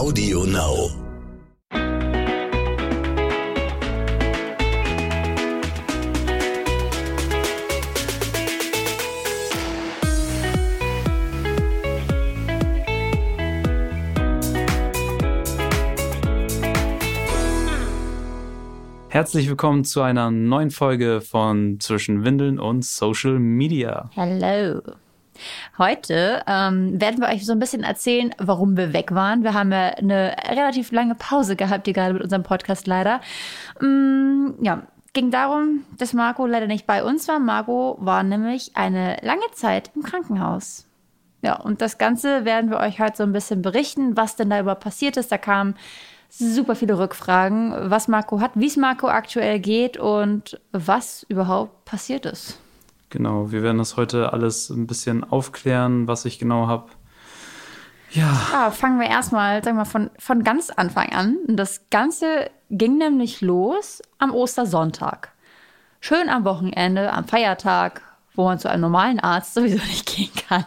Audio Now. Herzlich willkommen zu einer neuen Folge von Zwischen Windeln und Social Media. Hello. Heute ähm, werden wir euch so ein bisschen erzählen, warum wir weg waren. Wir haben ja eine relativ lange Pause gehabt, hier gerade mit unserem Podcast leider. Mm, ja, ging darum, dass Marco leider nicht bei uns war. Marco war nämlich eine lange Zeit im Krankenhaus. Ja, und das Ganze werden wir euch heute so ein bisschen berichten, was denn da überhaupt passiert ist. Da kamen super viele Rückfragen, was Marco hat, wie es Marco aktuell geht und was überhaupt passiert ist. Genau, wir werden das heute alles ein bisschen aufklären, was ich genau habe. Ja. ja. Fangen wir erstmal, sagen wir von, von ganz Anfang an. Das Ganze ging nämlich los am Ostersonntag. Schön am Wochenende, am Feiertag, wo man zu einem normalen Arzt sowieso nicht gehen kann.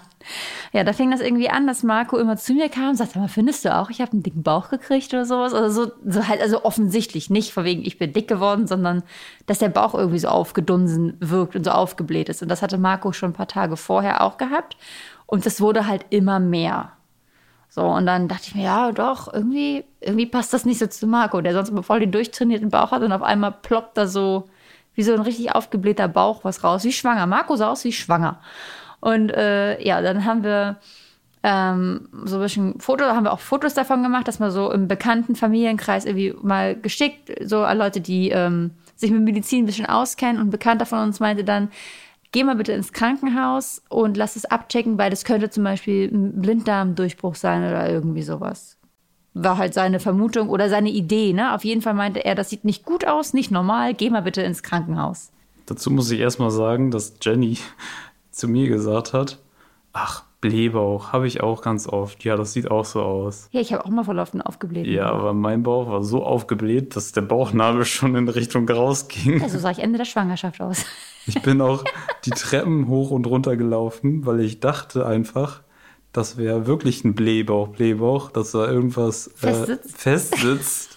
Ja, da fing das irgendwie an, dass Marco immer zu mir kam und sagte, mal, findest du auch, ich habe einen dicken Bauch gekriegt oder sowas? Also so, so halt, also offensichtlich nicht, vor wegen ich bin dick geworden, sondern dass der Bauch irgendwie so aufgedunsen wirkt und so aufgebläht ist. Und das hatte Marco schon ein paar Tage vorher auch gehabt. Und das wurde halt immer mehr. So, und dann dachte ich mir, ja, doch, irgendwie, irgendwie passt das nicht so zu Marco, der sonst immer voll den durchtrainierten Bauch hat und auf einmal ploppt da so wie so ein richtig aufgeblähter Bauch was raus, wie schwanger. Marco sah aus wie schwanger. Und äh, ja, dann haben wir ähm, so ein bisschen Foto, haben wir auch Fotos davon gemacht, dass man so im bekannten Familienkreis irgendwie mal geschickt, so an Leute, die ähm, sich mit Medizin ein bisschen auskennen. Und ein Bekannter von uns meinte dann, geh mal bitte ins Krankenhaus und lass es abchecken, weil das könnte zum Beispiel ein Blinddarmdurchbruch sein oder irgendwie sowas. War halt seine Vermutung oder seine Idee, ne? Auf jeden Fall meinte er, das sieht nicht gut aus, nicht normal, geh mal bitte ins Krankenhaus. Dazu muss ich erstmal sagen, dass Jenny zu mir gesagt hat, ach, Blähbauch habe ich auch ganz oft. Ja, das sieht auch so aus. Ja, ich habe auch mal einen aufgeblähten Ja, aber mein Bauch war so aufgebläht, dass der Bauchnabel schon in Richtung rausging. Ja, so sah ich Ende der Schwangerschaft aus. Ich bin auch die Treppen hoch und runter gelaufen, weil ich dachte einfach, das wäre wirklich ein Blähbauch, Blähbauch, dass da irgendwas äh, festsitzt.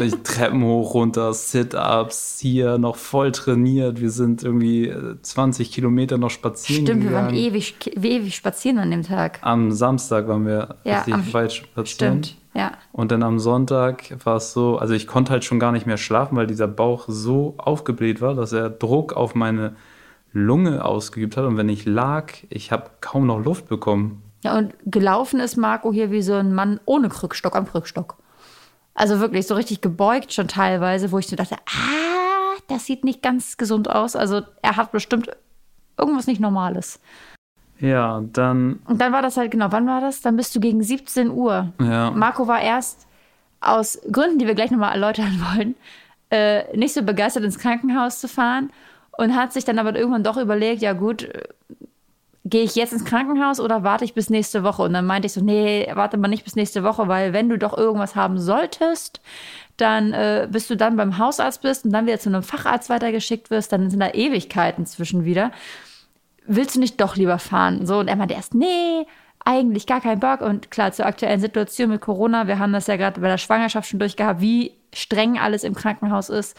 Ich Treppen hoch, runter, Sit-Ups, hier noch voll trainiert. Wir sind irgendwie 20 äh, Kilometer noch spazieren Stimmt, gegangen. wir waren ewig, ewig spazieren an dem Tag. Am Samstag waren wir ja, richtig weit spazieren. Stimmt, ja. Und dann am Sonntag war es so, also ich konnte halt schon gar nicht mehr schlafen, weil dieser Bauch so aufgebläht war, dass er Druck auf meine Lunge ausgeübt hat. Und wenn ich lag, ich habe kaum noch Luft bekommen. Ja, und gelaufen ist Marco hier wie so ein Mann ohne Krückstock am Krückstock. Also wirklich so richtig gebeugt schon teilweise, wo ich so dachte, ah, das sieht nicht ganz gesund aus. Also er hat bestimmt irgendwas nicht Normales. Ja, dann. Und dann war das halt, genau, wann war das? Dann bist du gegen 17 Uhr. Ja. Marco war erst aus Gründen, die wir gleich nochmal erläutern wollen, äh, nicht so begeistert ins Krankenhaus zu fahren und hat sich dann aber irgendwann doch überlegt, ja gut, gehe ich jetzt ins Krankenhaus oder warte ich bis nächste Woche? Und dann meinte ich so, nee, warte mal nicht bis nächste Woche, weil wenn du doch irgendwas haben solltest, dann äh, bis du dann beim Hausarzt bist und dann wieder zu einem Facharzt weitergeschickt wirst, dann sind da Ewigkeiten zwischen wieder. Willst du nicht doch lieber fahren? So, und er meinte erst, nee, eigentlich gar keinen Bock. Und klar, zur aktuellen Situation mit Corona, wir haben das ja gerade bei der Schwangerschaft schon durchgehabt, wie streng alles im Krankenhaus ist,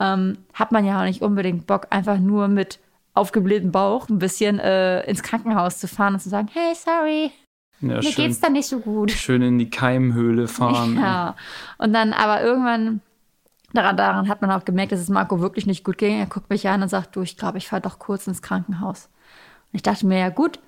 ähm, hat man ja auch nicht unbedingt Bock, einfach nur mit aufgeblähten Bauch ein bisschen äh, ins Krankenhaus zu fahren und zu sagen, hey, sorry, ja, mir schön, geht's da nicht so gut. Schön in die Keimhöhle fahren. Ja. Und dann aber irgendwann, daran, daran hat man auch gemerkt, dass es Marco wirklich nicht gut ging. Er guckt mich an und sagt, du, ich glaube, ich fahre doch kurz ins Krankenhaus. Und ich dachte mir, ja gut,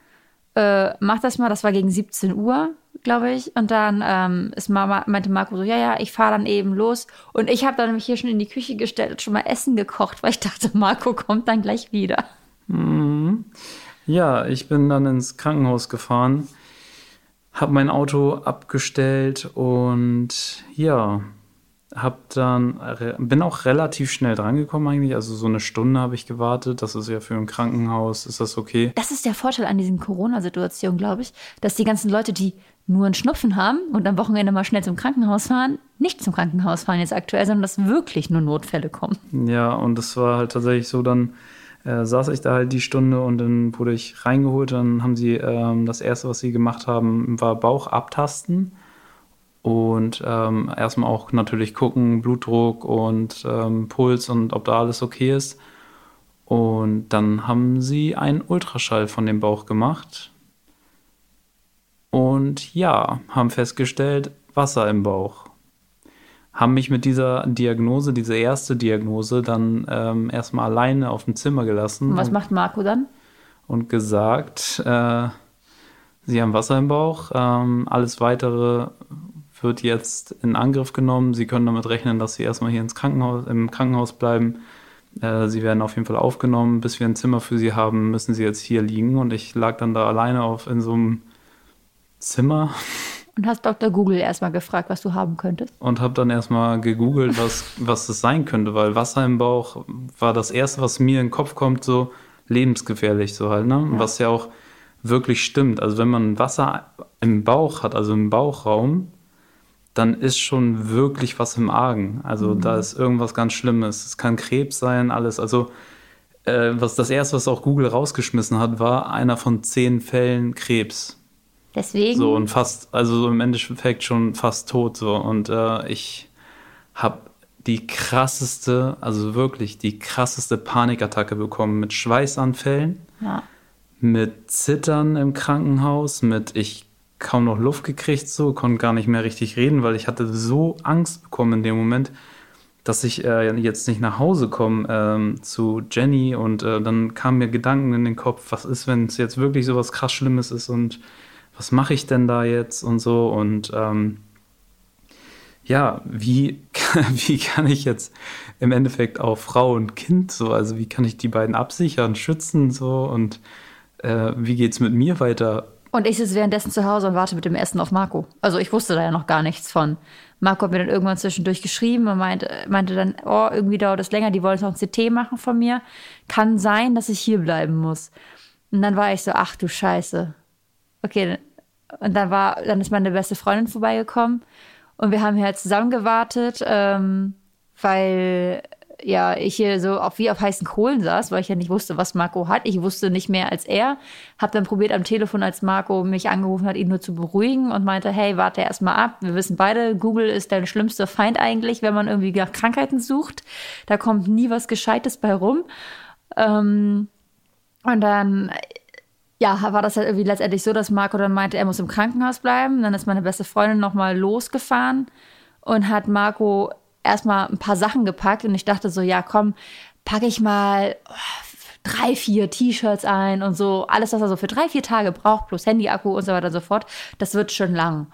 äh, mach das mal. Das war gegen 17 Uhr, glaube ich. Und dann ähm, ist Mama, meinte Marco so, ja, ja, ich fahre dann eben los. Und ich habe dann mich hier schon in die Küche gestellt und schon mal Essen gekocht, weil ich dachte, Marco kommt dann gleich wieder. Mhm. Ja, ich bin dann ins Krankenhaus gefahren, habe mein Auto abgestellt und ja, hab dann bin auch relativ schnell drangekommen eigentlich, also so eine Stunde habe ich gewartet. Das ist ja für ein Krankenhaus, ist das okay? Das ist der Vorteil an diesen Corona-Situationen, glaube ich, dass die ganzen Leute, die nur einen Schnupfen haben und am Wochenende mal schnell zum Krankenhaus fahren, nicht zum Krankenhaus fahren jetzt aktuell, sondern dass wirklich nur Notfälle kommen. Ja, und das war halt tatsächlich so dann äh, saß ich da halt die Stunde und dann wurde ich reingeholt. Dann haben sie ähm, das erste, was sie gemacht haben, war Bauch abtasten. Und ähm, erstmal auch natürlich gucken, Blutdruck und ähm, Puls und ob da alles okay ist. Und dann haben sie einen Ultraschall von dem Bauch gemacht. Und ja, haben festgestellt, Wasser im Bauch. Haben mich mit dieser Diagnose, diese erste Diagnose, dann ähm, erstmal alleine auf dem Zimmer gelassen. Und was macht Marco dann? Und gesagt, äh, sie haben Wasser im Bauch. Ähm, alles weitere wird jetzt in Angriff genommen. Sie können damit rechnen, dass sie erstmal hier ins Krankenhaus, im Krankenhaus bleiben. Äh, sie werden auf jeden Fall aufgenommen. Bis wir ein Zimmer für sie haben, müssen sie jetzt hier liegen. Und ich lag dann da alleine auf in so einem Zimmer. Und hast Dr. Google erstmal gefragt, was du haben könntest? Und habe dann erstmal gegoogelt, was, was das sein könnte, weil Wasser im Bauch war das Erste, was mir in den Kopf kommt, so lebensgefährlich, so halt, ne? Ja. Was ja auch wirklich stimmt. Also wenn man Wasser im Bauch hat, also im Bauchraum, dann ist schon wirklich was im Argen. Also mhm. da ist irgendwas ganz Schlimmes. Es kann Krebs sein, alles. Also äh, was das erste, was auch Google rausgeschmissen hat, war einer von zehn Fällen Krebs. Deswegen. So und fast, also so im Endeffekt schon fast tot so. Und äh, ich habe die krasseste, also wirklich die krasseste Panikattacke bekommen mit Schweißanfällen, ja. mit Zittern im Krankenhaus, mit ich kaum noch Luft gekriegt, so, konnte gar nicht mehr richtig reden, weil ich hatte so Angst bekommen in dem Moment, dass ich äh, jetzt nicht nach Hause komme ähm, zu Jenny und äh, dann kamen mir Gedanken in den Kopf, was ist, wenn es jetzt wirklich so was krass Schlimmes ist und was mache ich denn da jetzt und so und ähm, ja, wie, wie kann ich jetzt im Endeffekt auch Frau und Kind so, also wie kann ich die beiden absichern, schützen so und äh, wie es mit mir weiter? Und ich sitze währenddessen zu Hause und warte mit dem Essen auf Marco. Also ich wusste da ja noch gar nichts von. Marco hat mir dann irgendwann zwischendurch geschrieben und meinte, meinte dann, oh, irgendwie dauert das länger, die wollen noch ein CT machen von mir. Kann sein, dass ich hier bleiben muss. Und dann war ich so, ach du Scheiße. Okay, und dann war, dann ist meine beste Freundin vorbeigekommen und wir haben hier halt zusammen gewartet, ähm, weil ja, ich hier so auf, wie auf heißen Kohlen saß, weil ich ja nicht wusste, was Marco hat. Ich wusste nicht mehr als er. Hab dann probiert am Telefon, als Marco mich angerufen hat, ihn nur zu beruhigen und meinte, hey, warte erst mal ab. Wir wissen beide, Google ist dein schlimmster Feind eigentlich, wenn man irgendwie nach Krankheiten sucht. Da kommt nie was Gescheites bei rum. Ähm, und dann, ja, war das halt irgendwie letztendlich so, dass Marco dann meinte, er muss im Krankenhaus bleiben. Dann ist meine beste Freundin nochmal losgefahren und hat Marco erstmal ein paar Sachen gepackt und ich dachte so, ja, komm, packe ich mal oh, drei, vier T-Shirts ein und so, alles, was er so für drei, vier Tage braucht, plus Handy-Akku und so weiter und so fort, das wird schon lang.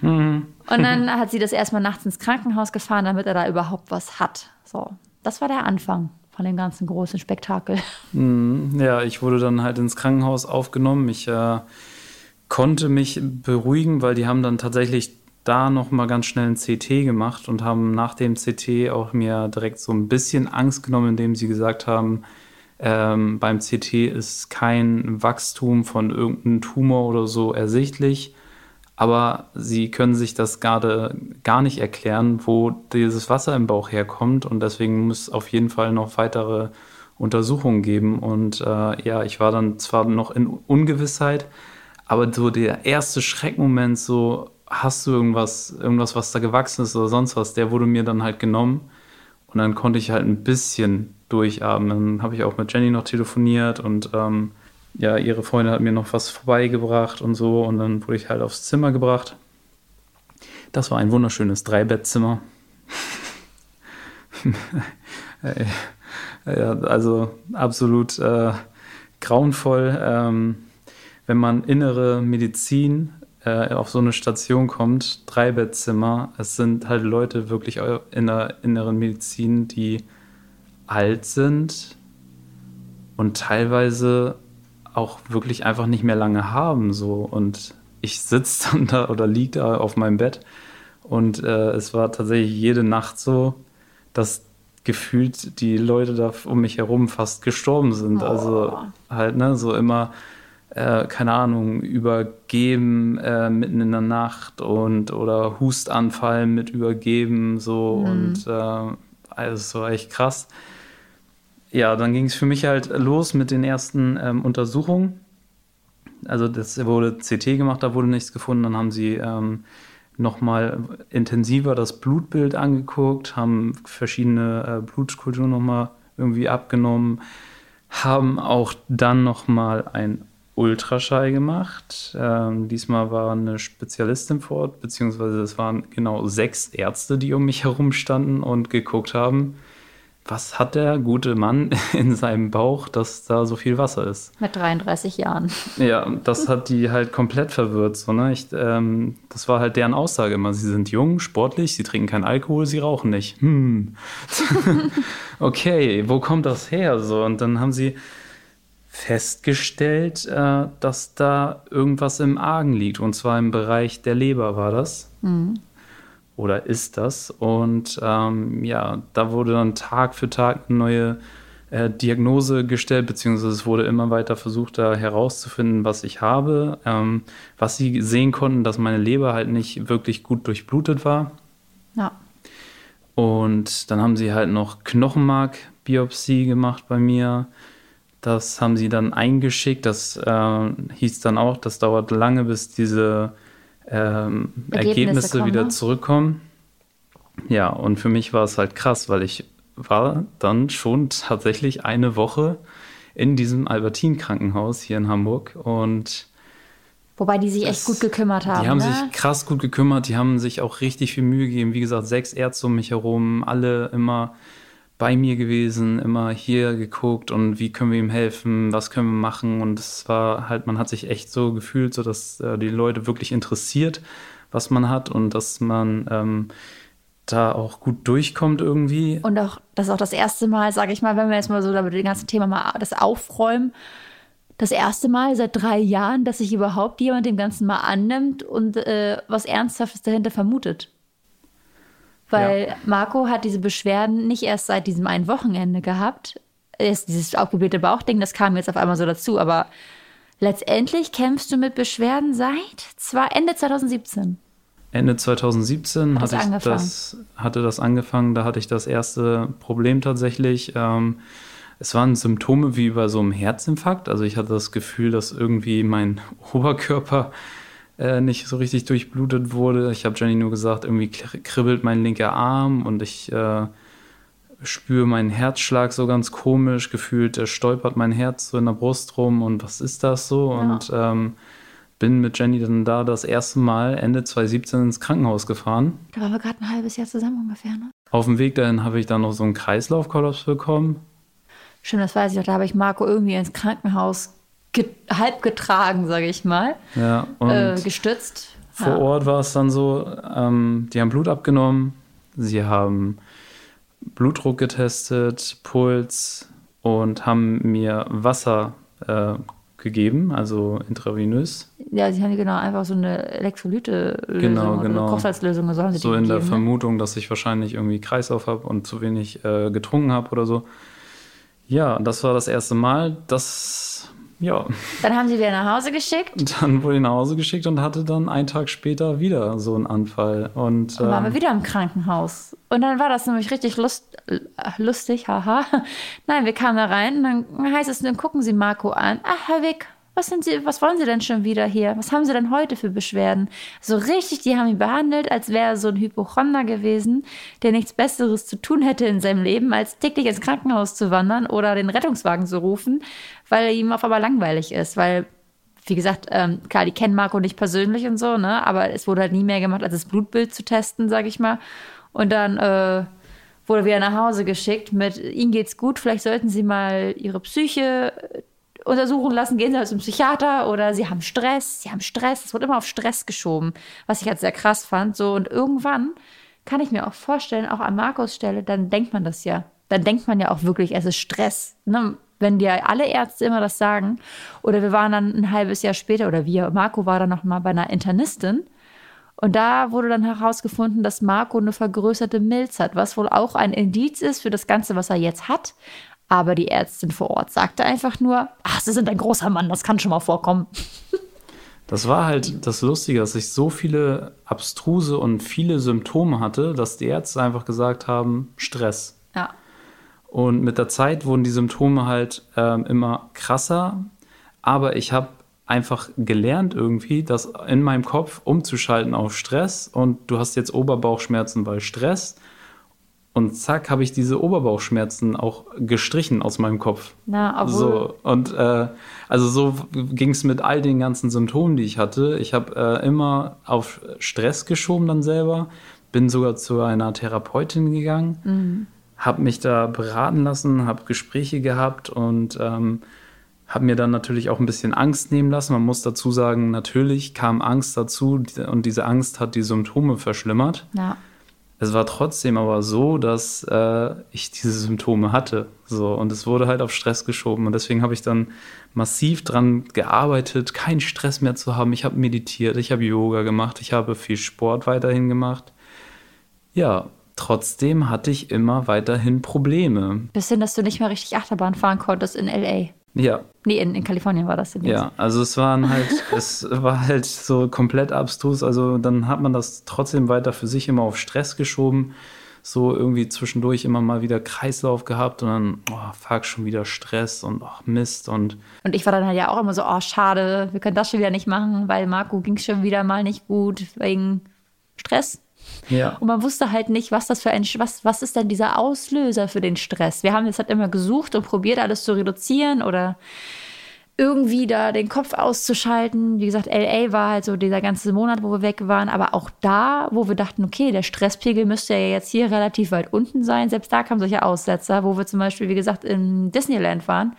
Mhm. Und dann hat sie das erstmal nachts ins Krankenhaus gefahren, damit er da überhaupt was hat. So, das war der Anfang von dem ganzen großen Spektakel. Mhm. Ja, ich wurde dann halt ins Krankenhaus aufgenommen. Ich äh, konnte mich beruhigen, weil die haben dann tatsächlich da noch mal ganz schnell ein CT gemacht und haben nach dem CT auch mir direkt so ein bisschen Angst genommen, indem sie gesagt haben, ähm, beim CT ist kein Wachstum von irgendeinem Tumor oder so ersichtlich, aber sie können sich das gerade gar nicht erklären, wo dieses Wasser im Bauch herkommt und deswegen muss es auf jeden Fall noch weitere Untersuchungen geben und äh, ja, ich war dann zwar noch in Ungewissheit, aber so der erste Schreckmoment so hast du irgendwas, irgendwas, was da gewachsen ist oder sonst was, der wurde mir dann halt genommen. Und dann konnte ich halt ein bisschen durchatmen. Dann habe ich auch mit Jenny noch telefoniert und ähm, ja, ihre Freundin hat mir noch was vorbeigebracht und so. Und dann wurde ich halt aufs Zimmer gebracht. Das war ein wunderschönes Dreibettzimmer. also absolut äh, grauenvoll. Ähm, wenn man innere Medizin äh, auf so eine Station kommt, drei Bettzimmer, es sind halt Leute wirklich in der inneren Medizin, die alt sind und teilweise auch wirklich einfach nicht mehr lange haben so und ich sitze dann da oder liege da auf meinem Bett und äh, es war tatsächlich jede Nacht so, dass gefühlt die Leute da um mich herum fast gestorben sind. Also oh. Also halt, ne, so immer äh, keine Ahnung, übergeben äh, mitten in der Nacht und oder Hustanfall mit übergeben, so mhm. und äh, also war echt krass. Ja, dann ging es für mich halt los mit den ersten ähm, Untersuchungen. Also das wurde CT gemacht, da wurde nichts gefunden. Dann haben sie ähm, nochmal intensiver das Blutbild angeguckt, haben verschiedene äh, Blutkulturen nochmal irgendwie abgenommen, haben auch dann nochmal ein Ultraschall gemacht. Ähm, diesmal war eine Spezialistin vor Ort, beziehungsweise es waren genau sechs Ärzte, die um mich herum standen und geguckt haben, was hat der gute Mann in seinem Bauch, dass da so viel Wasser ist? Mit 33 Jahren. Ja, das hat die halt komplett verwirrt. So, ne? ich, ähm, das war halt deren Aussage immer. Sie sind jung, sportlich, sie trinken keinen Alkohol, sie rauchen nicht. Hm. okay, wo kommt das her? So, und dann haben sie festgestellt, äh, dass da irgendwas im Argen liegt. Und zwar im Bereich der Leber war das. Mhm oder ist das? Und ähm, ja, da wurde dann Tag für Tag eine neue äh, Diagnose gestellt, beziehungsweise es wurde immer weiter versucht, da herauszufinden, was ich habe. Ähm, was sie sehen konnten, dass meine Leber halt nicht wirklich gut durchblutet war. Ja. Und dann haben sie halt noch Knochenmarkbiopsie gemacht bei mir. Das haben sie dann eingeschickt. Das äh, hieß dann auch, das dauert lange, bis diese ähm, Ergebnisse, Ergebnisse wieder zurückkommen. Ja, und für mich war es halt krass, weil ich war dann schon tatsächlich eine Woche in diesem Albertin-Krankenhaus hier in Hamburg und Wobei die sich echt gut gekümmert haben. Die haben ne? sich krass gut gekümmert, die haben sich auch richtig viel Mühe gegeben. Wie gesagt, sechs Ärzte um mich herum, alle immer bei mir gewesen, immer hier geguckt und wie können wir ihm helfen, was können wir machen. Und es war halt, man hat sich echt so gefühlt, so dass äh, die Leute wirklich interessiert, was man hat und dass man ähm, da auch gut durchkommt irgendwie. Und auch, das ist auch das erste Mal, sage ich mal, wenn wir jetzt mal so damit dem ganzen Thema mal das aufräumen, das erste Mal seit drei Jahren, dass sich überhaupt jemand dem Ganzen mal annimmt und äh, was Ernsthaftes dahinter vermutet. Weil ja. Marco hat diese Beschwerden nicht erst seit diesem einen Wochenende gehabt. Ist dieses aufgeblähte Bauchding, das kam jetzt auf einmal so dazu. Aber letztendlich kämpfst du mit Beschwerden seit zwar Ende 2017. Ende 2017 hatte ich das, hatte das angefangen. Da hatte ich das erste Problem tatsächlich. Ähm, es waren Symptome wie bei so einem Herzinfarkt. Also ich hatte das Gefühl, dass irgendwie mein Oberkörper äh, nicht so richtig durchblutet wurde. Ich habe Jenny nur gesagt, irgendwie kribbelt mein linker Arm und ich äh, spüre meinen Herzschlag so ganz komisch. Gefühlt äh, stolpert mein Herz so in der Brust rum und was ist das so? Ja. Und ähm, bin mit Jenny dann da das erste Mal Ende 2017 ins Krankenhaus gefahren. Da waren wir gerade ein halbes Jahr zusammen ungefähr, ne? Auf dem Weg dahin habe ich dann noch so einen Kreislaufkollaps bekommen. Schön, das weiß ich auch. Da habe ich Marco irgendwie ins Krankenhaus ge halb getragen, sage ich mal. Ja, und äh, gestützt. Vor ja. Ort war es dann so, ähm, die haben Blut abgenommen, sie haben Blutdruck getestet, Puls und haben mir Wasser äh, gegeben, also intravenös. Ja, sie haben genau einfach so eine Elektrolyte-Lösung, genau, genau. eine Kochsalzlösung. So, haben sie so in gegeben, der ne? Vermutung, dass ich wahrscheinlich irgendwie Kreislauf habe und zu wenig äh, getrunken habe oder so. Ja, das war das erste Mal. Das ja. Dann haben sie wieder nach Hause geschickt. Dann wurde ich nach Hause geschickt und hatte dann einen Tag später wieder so einen Anfall. Und, und waren wir ähm, wieder im Krankenhaus. Und dann war das nämlich richtig lust, lustig, haha. Nein, wir kamen da rein und dann heißt es, dann gucken Sie Marco an. Ach, Herr Wick, was sind Sie, was wollen Sie denn schon wieder hier? Was haben Sie denn heute für Beschwerden? So richtig, die haben ihn behandelt, als wäre er so ein Hypochonder gewesen, der nichts Besseres zu tun hätte in seinem Leben, als täglich ins Krankenhaus zu wandern oder den Rettungswagen zu rufen, weil ihm auf einmal langweilig ist, weil wie gesagt, ähm, klar, die kennen Marco nicht persönlich und so, ne? Aber es wurde halt nie mehr gemacht, als das Blutbild zu testen, sag ich mal. Und dann äh, wurde wieder nach Hause geschickt mit, Ihnen geht's gut, vielleicht sollten Sie mal Ihre Psyche untersuchen lassen, gehen Sie halt zum Psychiater oder Sie haben Stress, Sie haben Stress. Es wird immer auf Stress geschoben, was ich halt sehr krass fand. So und irgendwann kann ich mir auch vorstellen, auch an Markus Stelle, dann denkt man das ja. Dann denkt man ja auch wirklich, es ist Stress. Ne? Wenn dir alle Ärzte immer das sagen. Oder wir waren dann ein halbes Jahr später, oder wir, Marco war dann noch mal bei einer Internistin. Und da wurde dann herausgefunden, dass Marco eine vergrößerte Milz hat, was wohl auch ein Indiz ist für das Ganze, was er jetzt hat. Aber die Ärztin vor Ort sagte einfach nur, ach, Sie sind ein großer Mann, das kann schon mal vorkommen. Das war halt das Lustige, dass ich so viele abstruse und viele Symptome hatte, dass die Ärzte einfach gesagt haben, Stress. Ja. Und mit der Zeit wurden die Symptome halt ähm, immer krasser. Aber ich habe einfach gelernt irgendwie, das in meinem Kopf umzuschalten auf Stress und du hast jetzt Oberbauchschmerzen, weil Stress und zack, habe ich diese Oberbauchschmerzen auch gestrichen aus meinem Kopf. Na, obwohl. So, und äh, also so ging es mit all den ganzen Symptomen, die ich hatte. Ich habe äh, immer auf Stress geschoben dann selber, bin sogar zu einer Therapeutin gegangen, mhm. habe mich da beraten lassen, habe Gespräche gehabt und ähm, habe mir dann natürlich auch ein bisschen Angst nehmen lassen. Man muss dazu sagen, natürlich kam Angst dazu und diese Angst hat die Symptome verschlimmert. Ja. Es war trotzdem aber so, dass äh, ich diese Symptome hatte. So, und es wurde halt auf Stress geschoben. Und deswegen habe ich dann massiv dran gearbeitet, keinen Stress mehr zu haben. Ich habe meditiert, ich habe Yoga gemacht, ich habe viel Sport weiterhin gemacht. Ja, trotzdem hatte ich immer weiterhin Probleme. Bis hin, dass du nicht mehr richtig Achterbahn fahren konntest in LA. Ja. Nee, in, in Kalifornien war das. Ja, also es waren halt, es war halt so komplett abstrus. Also dann hat man das trotzdem weiter für sich immer auf Stress geschoben. So irgendwie zwischendurch immer mal wieder Kreislauf gehabt und dann, oh, fuck, schon wieder Stress und oh, Mist und. Und ich war dann halt ja auch immer so, oh, schade, wir können das schon wieder nicht machen, weil Marco ging schon wieder mal nicht gut wegen Stress. Ja. Und man wusste halt nicht, was das für ein, was, was ist denn dieser Auslöser für den Stress? Wir haben jetzt halt immer gesucht und probiert, alles zu reduzieren oder irgendwie da den Kopf auszuschalten. Wie gesagt, LA war halt so dieser ganze Monat, wo wir weg waren. Aber auch da, wo wir dachten, okay, der Stresspegel müsste ja jetzt hier relativ weit unten sein. Selbst da kamen solche Aussetzer, wo wir zum Beispiel, wie gesagt, in Disneyland waren.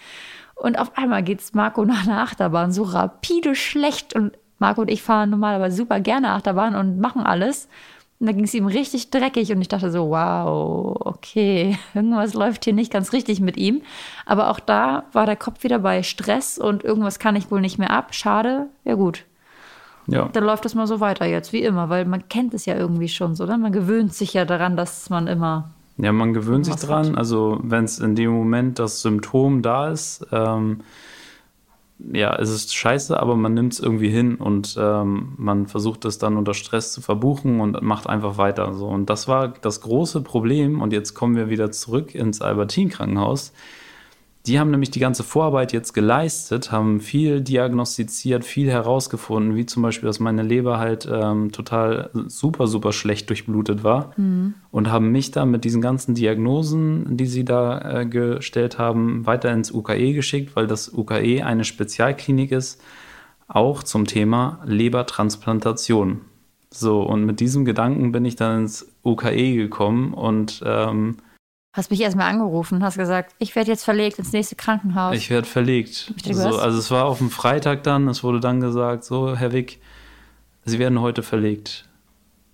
Und auf einmal geht es Marco nach einer Achterbahn so rapide schlecht. Und Marco und ich fahren normalerweise super gerne Achterbahn und machen alles. Und da ging es ihm richtig dreckig und ich dachte so, wow, okay, irgendwas läuft hier nicht ganz richtig mit ihm. Aber auch da war der Kopf wieder bei Stress und irgendwas kann ich wohl nicht mehr ab. Schade, ja gut. Ja. Dann läuft das mal so weiter jetzt, wie immer, weil man kennt es ja irgendwie schon so, oder? Ne? Man gewöhnt sich ja daran, dass man immer. Ja, man gewöhnt sich dran. Hat. Also, wenn es in dem Moment das Symptom da ist, ähm, ja, es ist scheiße, aber man nimmt es irgendwie hin und ähm, man versucht es dann unter Stress zu verbuchen und macht einfach weiter. So. Und das war das große Problem. Und jetzt kommen wir wieder zurück ins Albertin-Krankenhaus. Die haben nämlich die ganze Vorarbeit jetzt geleistet, haben viel diagnostiziert, viel herausgefunden, wie zum Beispiel, dass meine Leber halt ähm, total super, super schlecht durchblutet war. Mhm. Und haben mich dann mit diesen ganzen Diagnosen, die sie da äh, gestellt haben, weiter ins UKE geschickt, weil das UKE eine Spezialklinik ist, auch zum Thema Lebertransplantation. So, und mit diesem Gedanken bin ich dann ins UKE gekommen und ähm, Hast mich erstmal angerufen, hast gesagt, ich werde jetzt verlegt ins nächste Krankenhaus. Ich werde verlegt. So, also es war auf dem Freitag dann, es wurde dann gesagt, so, Herr Wick, Sie werden heute verlegt.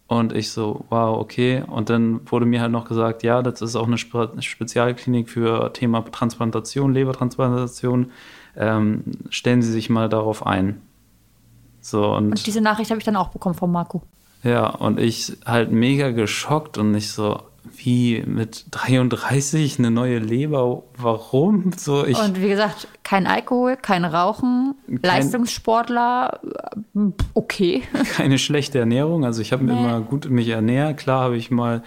Und ich so, wow, okay. Und dann wurde mir halt noch gesagt, ja, das ist auch eine Spezialklinik für Thema Transplantation, Lebertransplantation. Ähm, stellen Sie sich mal darauf ein. So, und, und diese Nachricht habe ich dann auch bekommen von Marco. Ja, und ich halt mega geschockt und nicht so, wie mit 33 eine neue Leber, warum? So, ich, und wie gesagt, kein Alkohol, kein Rauchen, kein, Leistungssportler, okay. Keine schlechte Ernährung, also ich habe nee. immer gut mich ernährt. Klar habe ich mal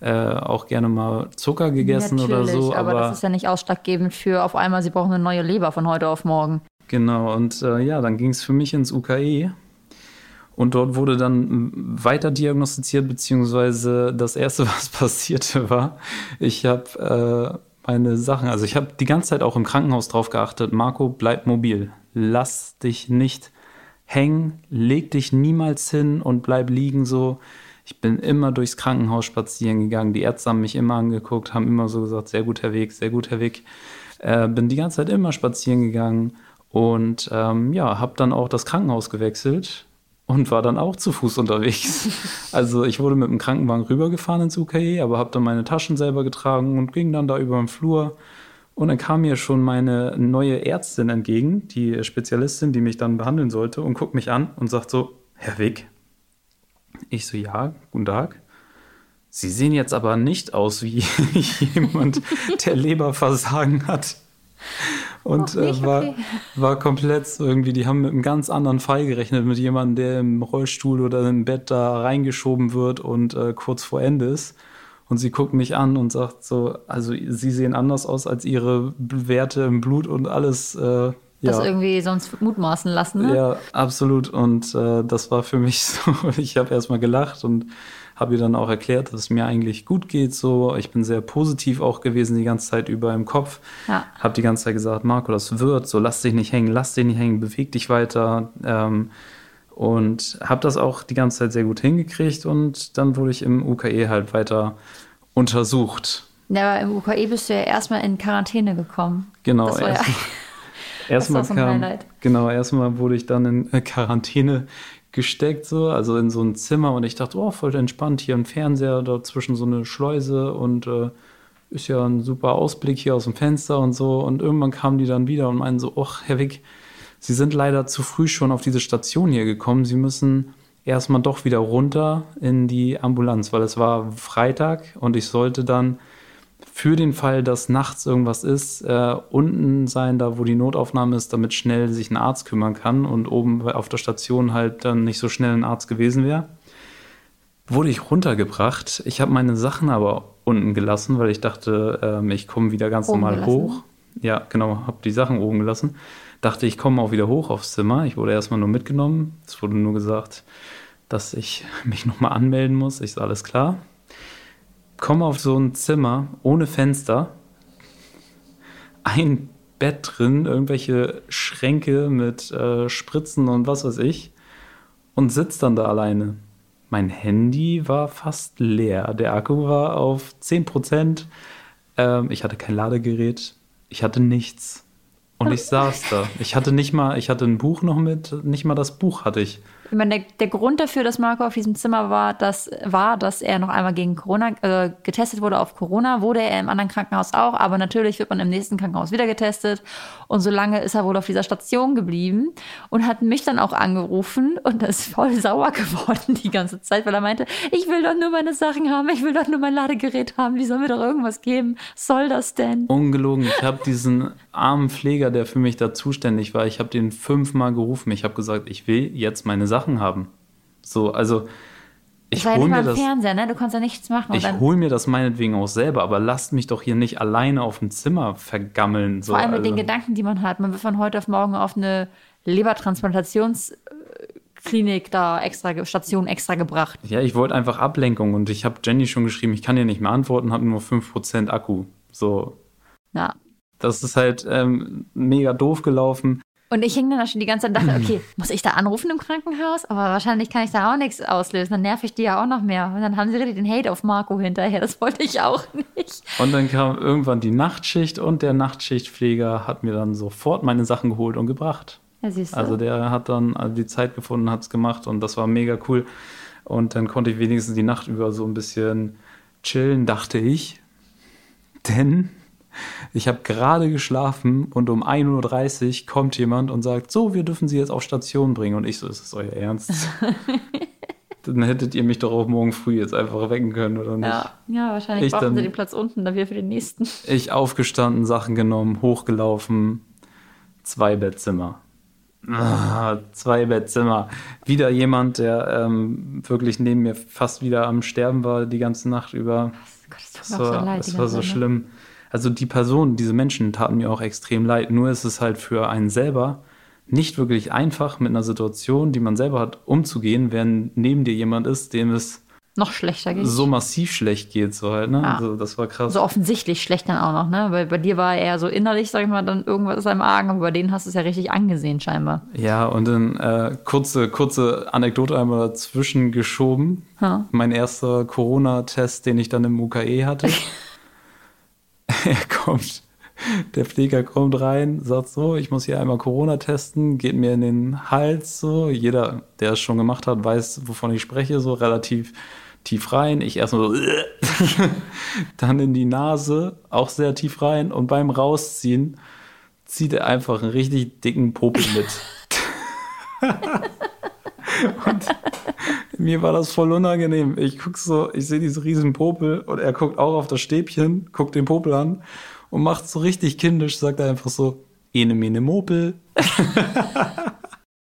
äh, auch gerne mal Zucker gegessen Natürlich, oder so. Aber, aber das ist ja nicht ausschlaggebend für auf einmal, sie brauchen eine neue Leber von heute auf morgen. Genau, und äh, ja, dann ging es für mich ins UKE und dort wurde dann weiter diagnostiziert, beziehungsweise das Erste, was passierte, war, ich habe äh, meine Sachen, also ich habe die ganze Zeit auch im Krankenhaus drauf geachtet, Marco, bleib mobil, lass dich nicht hängen, leg dich niemals hin und bleib liegen so. Ich bin immer durchs Krankenhaus spazieren gegangen, die Ärzte haben mich immer angeguckt, haben immer so gesagt, sehr gut, Herr Weg, sehr gut, Herr Weg. Äh, bin die ganze Zeit immer spazieren gegangen und ähm, ja, habe dann auch das Krankenhaus gewechselt und war dann auch zu Fuß unterwegs. Also ich wurde mit dem Krankenwagen rübergefahren ins UKE, aber habe dann meine Taschen selber getragen und ging dann da über den Flur. Und dann kam mir schon meine neue Ärztin entgegen, die Spezialistin, die mich dann behandeln sollte, und guckt mich an und sagt so, Herr Wick. Ich so, ja, guten Tag. Sie sehen jetzt aber nicht aus wie jemand, der Leberversagen hat. Und äh, war, okay. war komplett irgendwie, die haben mit einem ganz anderen Fall gerechnet, mit jemandem, der im Rollstuhl oder im Bett da reingeschoben wird und äh, kurz vor Ende ist. Und sie guckt mich an und sagt so, also sie sehen anders aus als ihre Werte im Blut und alles. Äh, das ja. irgendwie sonst mutmaßen lassen. Ne? Ja, absolut. Und äh, das war für mich so, ich habe erstmal gelacht und habe ihr dann auch erklärt, dass es mir eigentlich gut geht. So, ich bin sehr positiv auch gewesen die ganze Zeit über im Kopf. Ja. Habe die ganze Zeit gesagt, Marco, das wird. So, lass dich nicht hängen, lass dich nicht hängen, beweg dich weiter. Ähm, und habe das auch die ganze Zeit sehr gut hingekriegt. Und dann wurde ich im UKE halt weiter untersucht. Ja, aber im UKE bist du ja erstmal in Quarantäne gekommen. Genau. Das war erst, ja erstmal kam, genau, erstmal wurde ich dann in Quarantäne gesteckt, so, also in so ein Zimmer und ich dachte, oh, voll entspannt, hier ein Fernseher, dazwischen so eine Schleuse und äh, ist ja ein super Ausblick hier aus dem Fenster und so. Und irgendwann kamen die dann wieder und meinen so, ach, Herr Wick, Sie sind leider zu früh schon auf diese Station hier gekommen. Sie müssen erstmal doch wieder runter in die Ambulanz, weil es war Freitag und ich sollte dann für den Fall, dass nachts irgendwas ist, äh, unten sein, da wo die Notaufnahme ist, damit schnell sich ein Arzt kümmern kann und oben auf der Station halt dann nicht so schnell ein Arzt gewesen wäre. Wurde ich runtergebracht. Ich habe meine Sachen aber unten gelassen, weil ich dachte, äh, ich komme wieder ganz oben normal gelassen. hoch. Ja, genau, habe die Sachen oben gelassen. Dachte, ich komme auch wieder hoch aufs Zimmer. Ich wurde erstmal nur mitgenommen. Es wurde nur gesagt, dass ich mich nochmal anmelden muss. Ich so, alles klar komme auf so ein Zimmer ohne Fenster, ein Bett drin, irgendwelche Schränke mit äh, Spritzen und was weiß ich und sitze dann da alleine. Mein Handy war fast leer. Der Akku war auf 10%. Ähm, ich hatte kein Ladegerät. Ich hatte nichts. Und ich saß da. Ich hatte nicht mal, ich hatte ein Buch noch mit, nicht mal das Buch hatte ich. Ich meine, der, der, Grund dafür, dass Marco auf diesem Zimmer war, das war, dass er noch einmal gegen Corona äh, getestet wurde auf Corona, wurde er im anderen Krankenhaus auch, aber natürlich wird man im nächsten Krankenhaus wieder getestet. Und so lange ist er wohl auf dieser Station geblieben und hat mich dann auch angerufen und ist voll sauer geworden die ganze Zeit, weil er meinte, ich will doch nur meine Sachen haben, ich will doch nur mein Ladegerät haben, wie soll mir doch irgendwas geben? Was soll das denn? Ungelogen, ich habe diesen armen Pfleger, der für mich da zuständig war, ich habe den fünfmal gerufen. Ich habe gesagt, ich will jetzt meine Sachen Sachen haben. So, also ich hole mir das. Fernseher, ne? Du kannst ja nichts machen. Ich hole mir das meinetwegen auch selber, aber lasst mich doch hier nicht alleine auf dem Zimmer vergammeln. So. Vor allem mit den also Gedanken, die man hat. Man wird von heute auf morgen auf eine Lebertransplantationsklinik da extra, Station extra gebracht. Ja, ich wollte einfach Ablenkung und ich habe Jenny schon geschrieben, ich kann dir nicht mehr antworten, habe nur 5% Akku. So. Ja. Das ist halt ähm, mega doof gelaufen. Und ich hing dann da schon die ganze Zeit und dachte, okay, muss ich da anrufen im Krankenhaus? Aber wahrscheinlich kann ich da auch nichts auslösen. Dann nerv ich die ja auch noch mehr. Und dann haben sie richtig den Hate auf Marco hinterher. Das wollte ich auch nicht. Und dann kam irgendwann die Nachtschicht und der Nachtschichtpfleger hat mir dann sofort meine Sachen geholt und gebracht. Ja, siehst du. Also der hat dann also die Zeit gefunden, hat es gemacht und das war mega cool. Und dann konnte ich wenigstens die Nacht über so ein bisschen chillen, dachte ich. Denn ich habe gerade geschlafen und um 1.30 Uhr kommt jemand und sagt, so, wir dürfen Sie jetzt auf Station bringen. Und ich so, ist das euer Ernst? Dann hättet ihr mich doch auch morgen früh jetzt einfach wecken können, oder nicht? Ja, ja wahrscheinlich ich brauchen sie den Platz unten, dann wir für den nächsten. Ich aufgestanden, Sachen genommen, hochgelaufen, zwei Bettzimmer. Ah, zwei Bettzimmer. Wieder jemand, der ähm, wirklich neben mir fast wieder am Sterben war die ganze Nacht über. Gott, das, das war, so, leid, das war so schlimm also die Personen, diese Menschen taten mir auch extrem leid. Nur ist es halt für einen selber nicht wirklich einfach, mit einer Situation, die man selber hat, umzugehen, während neben dir jemand ist, dem es noch schlechter geht. So massiv schlecht geht, so halt, ne? Ja. Also, das war krass. So offensichtlich schlecht dann auch noch, ne? Weil bei dir war er eher so innerlich, sag ich mal, dann irgendwas ist im Argen, aber bei denen hast du es ja richtig angesehen, scheinbar. Ja, und dann äh, kurze, kurze Anekdote einmal dazwischen geschoben. Ja. Mein erster Corona-Test, den ich dann im UKE hatte. er kommt, der Pfleger kommt rein, sagt so, ich muss hier einmal Corona testen, geht mir in den Hals so. Jeder, der es schon gemacht hat, weiß, wovon ich spreche, so relativ tief rein. Ich erstmal so, dann in die Nase, auch sehr tief rein. Und beim Rausziehen zieht er einfach einen richtig dicken Popel mit. und mir war das voll unangenehm. Ich guck so, ich sehe diesen riesen Popel und er guckt auch auf das Stäbchen, guckt den Popel an und macht so richtig kindisch, sagt er einfach so, ene mene Mopel.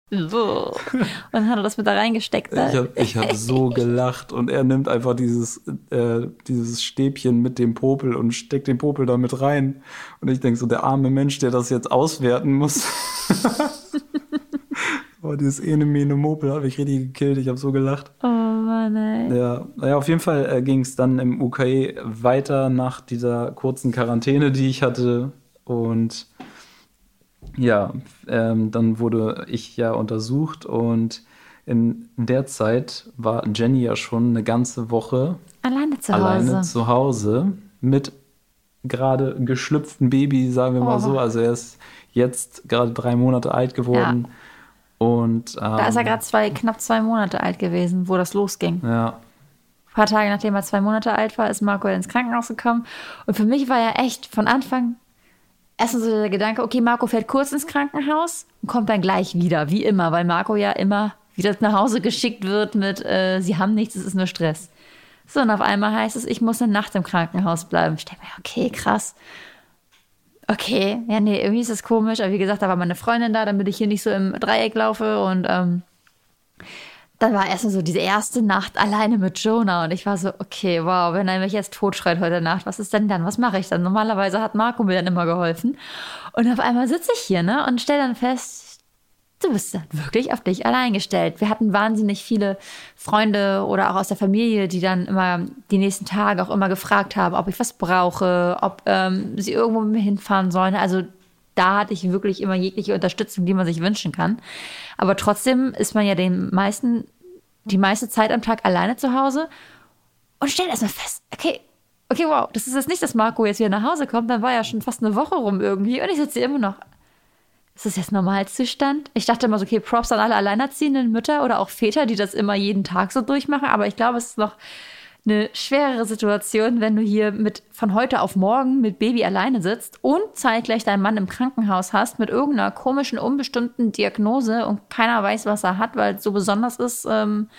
So. Und dann hat er das mit da reingesteckt. Ich habe hab so gelacht und er nimmt einfach dieses, äh, dieses Stäbchen mit dem Popel und steckt den Popel da mit rein. Und ich denke so, der arme Mensch, der das jetzt auswerten muss. oh, dieses ene mene Mopel habe ich richtig gekillt. Ich habe so gelacht. Oh Mann, ey. Ja, naja, auf jeden Fall äh, ging es dann im UKE weiter nach dieser kurzen Quarantäne, die ich hatte. Und ja, ähm, dann wurde ich ja untersucht und in der Zeit war Jenny ja schon eine ganze Woche alleine zu alleine Hause, zu Hause mit gerade geschlüpften Baby, sagen wir mal oh. so. Also er ist jetzt gerade drei Monate alt geworden. Ja. Und, ähm, da ist er gerade zwei, knapp zwei Monate alt gewesen, wo das losging. Ja. Ein paar Tage nachdem er zwei Monate alt war, ist Marco ins Krankenhaus gekommen. Und für mich war ja echt von Anfang erstens so der Gedanke, okay, Marco fährt kurz ins Krankenhaus und kommt dann gleich wieder, wie immer, weil Marco ja immer wieder nach Hause geschickt wird mit, äh, sie haben nichts, es ist nur Stress. So, und auf einmal heißt es, ich muss eine Nacht im Krankenhaus bleiben. Ich denke mir, okay, krass. Okay, ja, nee, irgendwie ist das komisch. Aber wie gesagt, da war meine Freundin da, damit ich hier nicht so im Dreieck laufe. Und ähm, dann war erstmal so diese erste Nacht alleine mit Jonah und ich war so, okay, wow, wenn er mich jetzt totschreit heute Nacht, was ist denn dann? Was mache ich dann? Normalerweise hat Marco mir dann immer geholfen. Und auf einmal sitze ich hier, ne, und stelle dann fest, du bist dann wirklich auf dich allein gestellt. Wir hatten wahnsinnig viele Freunde oder auch aus der Familie, die dann immer die nächsten Tage auch immer gefragt haben, ob ich was brauche, ob ähm, sie irgendwo mit mir hinfahren sollen. Also da hatte ich wirklich immer jegliche Unterstützung, die man sich wünschen kann. Aber trotzdem ist man ja den meisten, die meiste Zeit am Tag alleine zu Hause und stellt erstmal fest, okay, okay, wow, das ist jetzt nicht, dass Marco jetzt wieder nach Hause kommt, dann war ja schon fast eine Woche rum irgendwie und ich sitze immer noch. Ist das jetzt Normalzustand? Ich dachte immer so, okay, Props an alle alleinerziehenden Mütter oder auch Väter, die das immer jeden Tag so durchmachen, aber ich glaube, es ist noch eine schwerere Situation, wenn du hier mit von heute auf morgen mit Baby alleine sitzt und zeitgleich deinen Mann im Krankenhaus hast mit irgendeiner komischen, unbestimmten Diagnose und keiner weiß, was er hat, weil es so besonders ist. Ähm,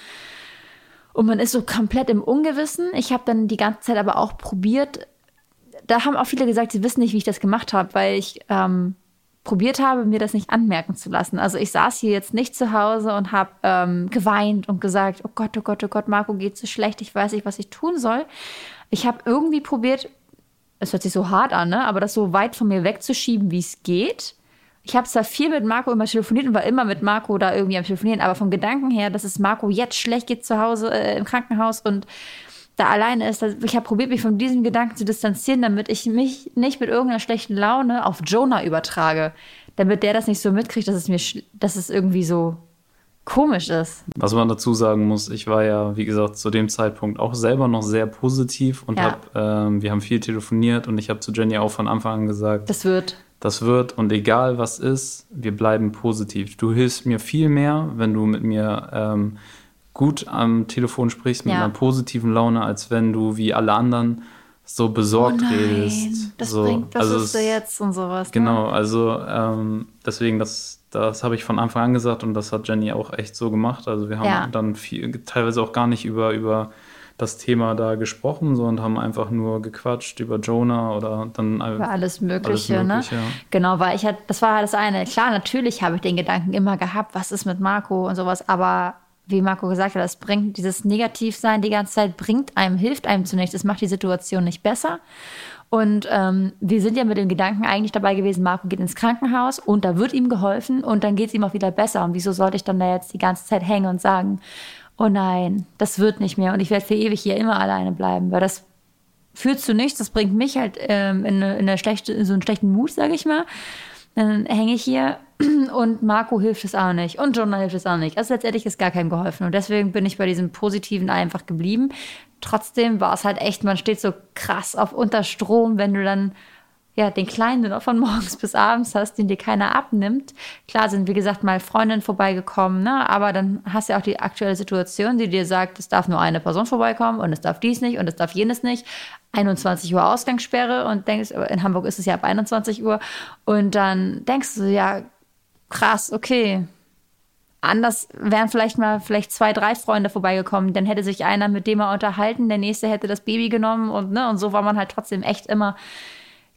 und man ist so komplett im Ungewissen. Ich habe dann die ganze Zeit aber auch probiert. Da haben auch viele gesagt, sie wissen nicht, wie ich das gemacht habe, weil ich ähm, probiert habe, mir das nicht anmerken zu lassen. Also ich saß hier jetzt nicht zu Hause und habe ähm, geweint und gesagt, oh Gott, oh Gott, oh Gott, Marco geht so schlecht, ich weiß nicht, was ich tun soll. Ich habe irgendwie probiert, es hört sich so hart an, ne? aber das so weit von mir wegzuschieben, wie es geht. Ich habe zwar viel mit Marco immer telefoniert und war immer mit Marco da irgendwie am Telefonieren, aber vom Gedanken her, dass es Marco jetzt schlecht geht zu Hause äh, im Krankenhaus und da alleine ist. Ich habe probiert, mich von diesem Gedanken zu distanzieren, damit ich mich nicht mit irgendeiner schlechten Laune auf Jonah übertrage. Damit der das nicht so mitkriegt, dass es mir, dass es irgendwie so komisch ist. Was man dazu sagen muss, ich war ja, wie gesagt, zu dem Zeitpunkt auch selber noch sehr positiv und ja. hab, ähm, wir haben viel telefoniert und ich habe zu Jenny auch von Anfang an gesagt, das wird. Das wird und egal was ist, wir bleiben positiv. Du hilfst mir viel mehr, wenn du mit mir ähm, gut am Telefon sprichst mit ja. einer positiven Laune, als wenn du wie alle anderen so besorgt oh redest. Das so, bringt, das also ist so jetzt und sowas. Ne? Genau, also ähm, deswegen, das, das habe ich von Anfang an gesagt und das hat Jenny auch echt so gemacht. Also wir haben ja. dann viel, teilweise auch gar nicht über, über das Thema da gesprochen, sondern haben einfach nur gequatscht über Jonah oder dann über alles Mögliche, alles Mögliche ne? Ja. Genau, weil ich halt, das war das eine. Klar, natürlich habe ich den Gedanken immer gehabt, was ist mit Marco und sowas, aber wie Marco gesagt hat, das bringt dieses Negativsein die ganze Zeit, bringt einem, hilft einem zunächst, es macht die Situation nicht besser. Und ähm, wir sind ja mit dem Gedanken eigentlich dabei gewesen, Marco geht ins Krankenhaus und da wird ihm geholfen und dann geht es ihm auch wieder besser. Und wieso sollte ich dann da jetzt die ganze Zeit hängen und sagen, oh nein, das wird nicht mehr und ich werde für ewig hier immer alleine bleiben, weil das führt zu nichts, das bringt mich halt ähm, in, eine, in, eine schlechte, in so einen schlechten Mut, sage ich mal. Dann hänge ich hier und Marco hilft es auch nicht und Jonah hilft es auch nicht. Also letztendlich ist gar keinem geholfen und deswegen bin ich bei diesem Positiven einfach geblieben. Trotzdem war es halt echt, man steht so krass auf Unterstrom, wenn du dann ja, den Kleinen auch von morgens bis abends hast, den dir keiner abnimmt. Klar sind, wie gesagt, mal Freundinnen vorbeigekommen, ne? aber dann hast du ja auch die aktuelle Situation, die dir sagt, es darf nur eine Person vorbeikommen und es darf dies nicht und es darf jenes nicht. 21 Uhr Ausgangssperre und denkst, in Hamburg ist es ja ab 21 Uhr und dann denkst du, ja, krass, okay. Anders wären vielleicht mal vielleicht zwei, drei Freunde vorbeigekommen. Dann hätte sich einer mit dem er unterhalten, der nächste hätte das Baby genommen und ne, und so war man halt trotzdem echt immer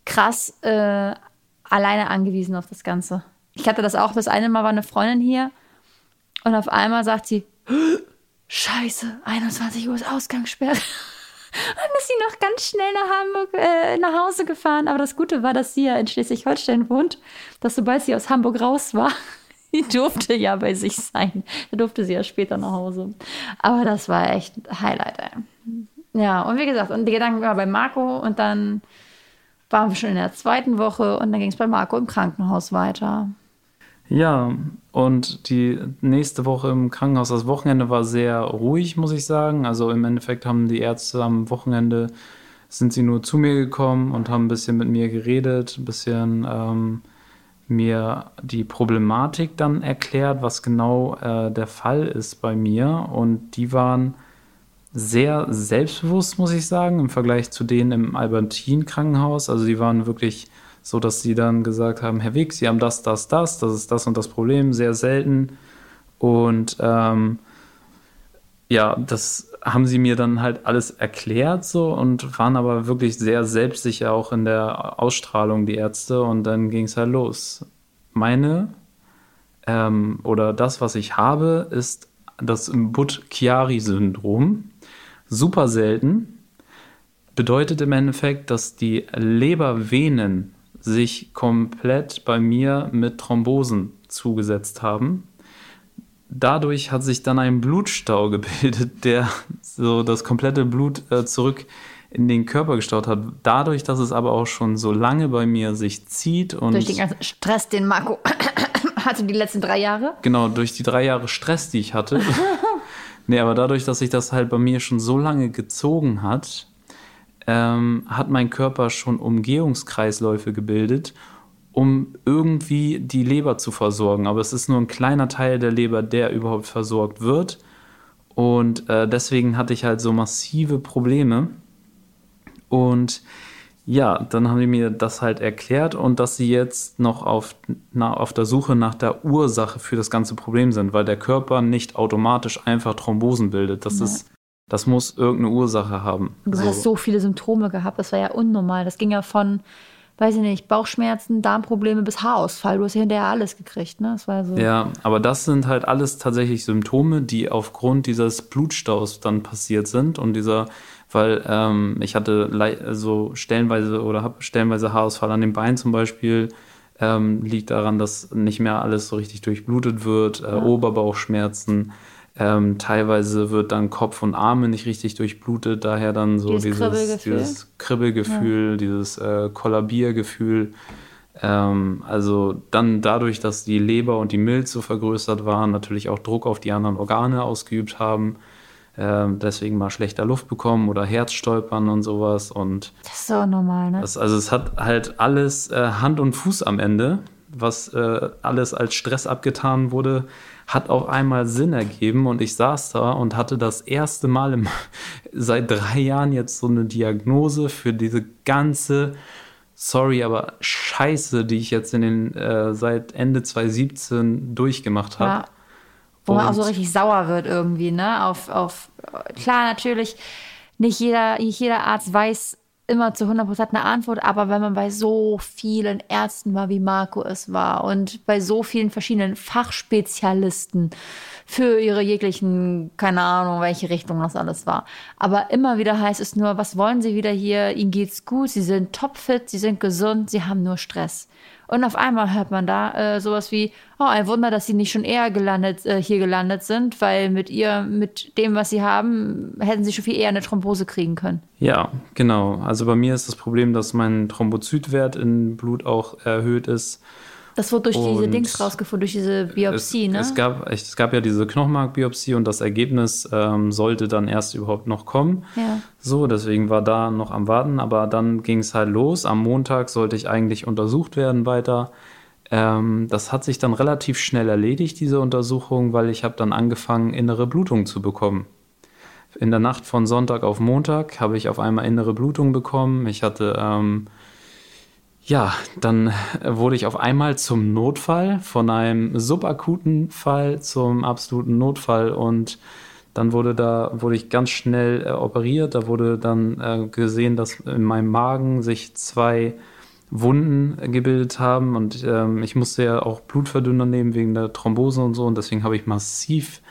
krass äh, alleine angewiesen auf das Ganze. Ich hatte das auch, das eine Mal war eine Freundin hier Und auf einmal sagt sie, Scheiße, 21 Uhr ist Ausgangssperre. Dann ist sie noch ganz schnell nach Hamburg, äh, nach Hause gefahren. Aber das Gute war, dass sie ja in Schleswig-Holstein wohnt, dass sobald sie aus Hamburg raus war, die durfte ja bei sich sein. Da durfte sie ja später nach Hause. Aber das war echt Highlight, ey. Ja, und wie gesagt, und die Gedanken waren bei Marco und dann waren wir schon in der zweiten Woche und dann ging es bei Marco im Krankenhaus weiter. Ja, und die nächste Woche im Krankenhaus, das Wochenende war sehr ruhig, muss ich sagen. Also im Endeffekt haben die Ärzte am Wochenende, sind sie nur zu mir gekommen und haben ein bisschen mit mir geredet, ein bisschen ähm, mir die Problematik dann erklärt, was genau äh, der Fall ist bei mir. Und die waren sehr selbstbewusst, muss ich sagen, im Vergleich zu denen im Albertin-Krankenhaus. Also die waren wirklich so, dass sie dann gesagt haben, Herr Wick, Sie haben das, das, das, das ist das und das Problem, sehr selten. Und ähm, ja, das haben sie mir dann halt alles erklärt so und waren aber wirklich sehr selbstsicher auch in der Ausstrahlung, die Ärzte. Und dann ging es halt los. Meine ähm, oder das, was ich habe, ist das Butt-Chiari-Syndrom. Super selten. Bedeutet im Endeffekt, dass die Lebervenen sich komplett bei mir mit Thrombosen zugesetzt haben. Dadurch hat sich dann ein Blutstau gebildet, der so das komplette Blut äh, zurück in den Körper gestaut hat. Dadurch, dass es aber auch schon so lange bei mir sich zieht und. Durch den ganzen Stress, den Marco hatte die letzten drei Jahre? Genau, durch die drei Jahre Stress, die ich hatte. nee, aber dadurch, dass sich das halt bei mir schon so lange gezogen hat, ähm, hat mein Körper schon Umgehungskreisläufe gebildet, um irgendwie die Leber zu versorgen. Aber es ist nur ein kleiner Teil der Leber, der überhaupt versorgt wird. Und äh, deswegen hatte ich halt so massive Probleme. Und ja, dann haben die mir das halt erklärt und dass sie jetzt noch auf, na, auf der Suche nach der Ursache für das ganze Problem sind, weil der Körper nicht automatisch einfach Thrombosen bildet. Das ja. ist das muss irgendeine Ursache haben. Du so. hast so viele Symptome gehabt, das war ja unnormal. Das ging ja von, weiß ich nicht, Bauchschmerzen, Darmprobleme bis Haarausfall. Du hast ja hinterher alles gekriegt, ne? Das war so. Ja, aber das sind halt alles tatsächlich Symptome, die aufgrund dieses Blutstaus dann passiert sind und dieser, weil ähm, ich hatte so stellenweise oder habe stellenweise Haarausfall an den Beinen zum Beispiel. Ähm, liegt daran, dass nicht mehr alles so richtig durchblutet wird, äh, ja. Oberbauchschmerzen. Ähm, teilweise wird dann Kopf und Arme nicht richtig durchblutet, daher dann so dieses, Kribbelgefühl, dieses, Kribbelgefühl, ja. dieses äh, Kollabiergefühl. Ähm, also dann dadurch, dass die Leber und die Milz so vergrößert waren, natürlich auch Druck auf die anderen Organe ausgeübt haben. Ähm, deswegen mal schlechter Luft bekommen oder Herzstolpern und sowas. Und das ist so normal, ne? Das, also es hat halt alles äh, Hand und Fuß am Ende, was äh, alles als Stress abgetan wurde hat auf einmal Sinn ergeben und ich saß da und hatte das erste Mal im, seit drei Jahren jetzt so eine Diagnose für diese ganze, sorry, aber Scheiße, die ich jetzt in den äh, seit Ende 2017 durchgemacht habe. Ja. Wo man auch so richtig sauer wird irgendwie, ne? Auf, auf klar, natürlich, nicht jeder, nicht jeder Arzt weiß immer zu 100% eine Antwort, aber wenn man bei so vielen Ärzten war, wie Marco es war und bei so vielen verschiedenen Fachspezialisten für ihre jeglichen, keine Ahnung, welche Richtung das alles war. Aber immer wieder heißt es nur, was wollen Sie wieder hier? Ihnen geht's gut, Sie sind topfit, Sie sind gesund, Sie haben nur Stress. Und auf einmal hört man da äh, sowas wie, oh, ein Wunder, dass sie nicht schon eher gelandet, äh, hier gelandet sind, weil mit ihr, mit dem, was sie haben, hätten sie schon viel eher eine Thrombose kriegen können. Ja, genau. Also bei mir ist das Problem, dass mein Thrombozytwert im Blut auch erhöht ist. Das wurde durch und diese Dings rausgefunden, durch diese Biopsie, es, ne? Es gab, es gab ja diese Knochenmarkbiopsie und das Ergebnis ähm, sollte dann erst überhaupt noch kommen. Ja. So, deswegen war da noch am Warten, aber dann ging es halt los. Am Montag sollte ich eigentlich untersucht werden weiter. Ähm, das hat sich dann relativ schnell erledigt, diese Untersuchung, weil ich habe dann angefangen, innere Blutung zu bekommen. In der Nacht von Sonntag auf Montag habe ich auf einmal innere Blutung bekommen. Ich hatte ähm, ja, dann wurde ich auf einmal zum Notfall, von einem subakuten Fall zum absoluten Notfall und dann wurde da, wurde ich ganz schnell äh, operiert. Da wurde dann äh, gesehen, dass in meinem Magen sich zwei Wunden gebildet haben und ähm, ich musste ja auch Blutverdünner nehmen wegen der Thrombose und so und deswegen habe ich massiv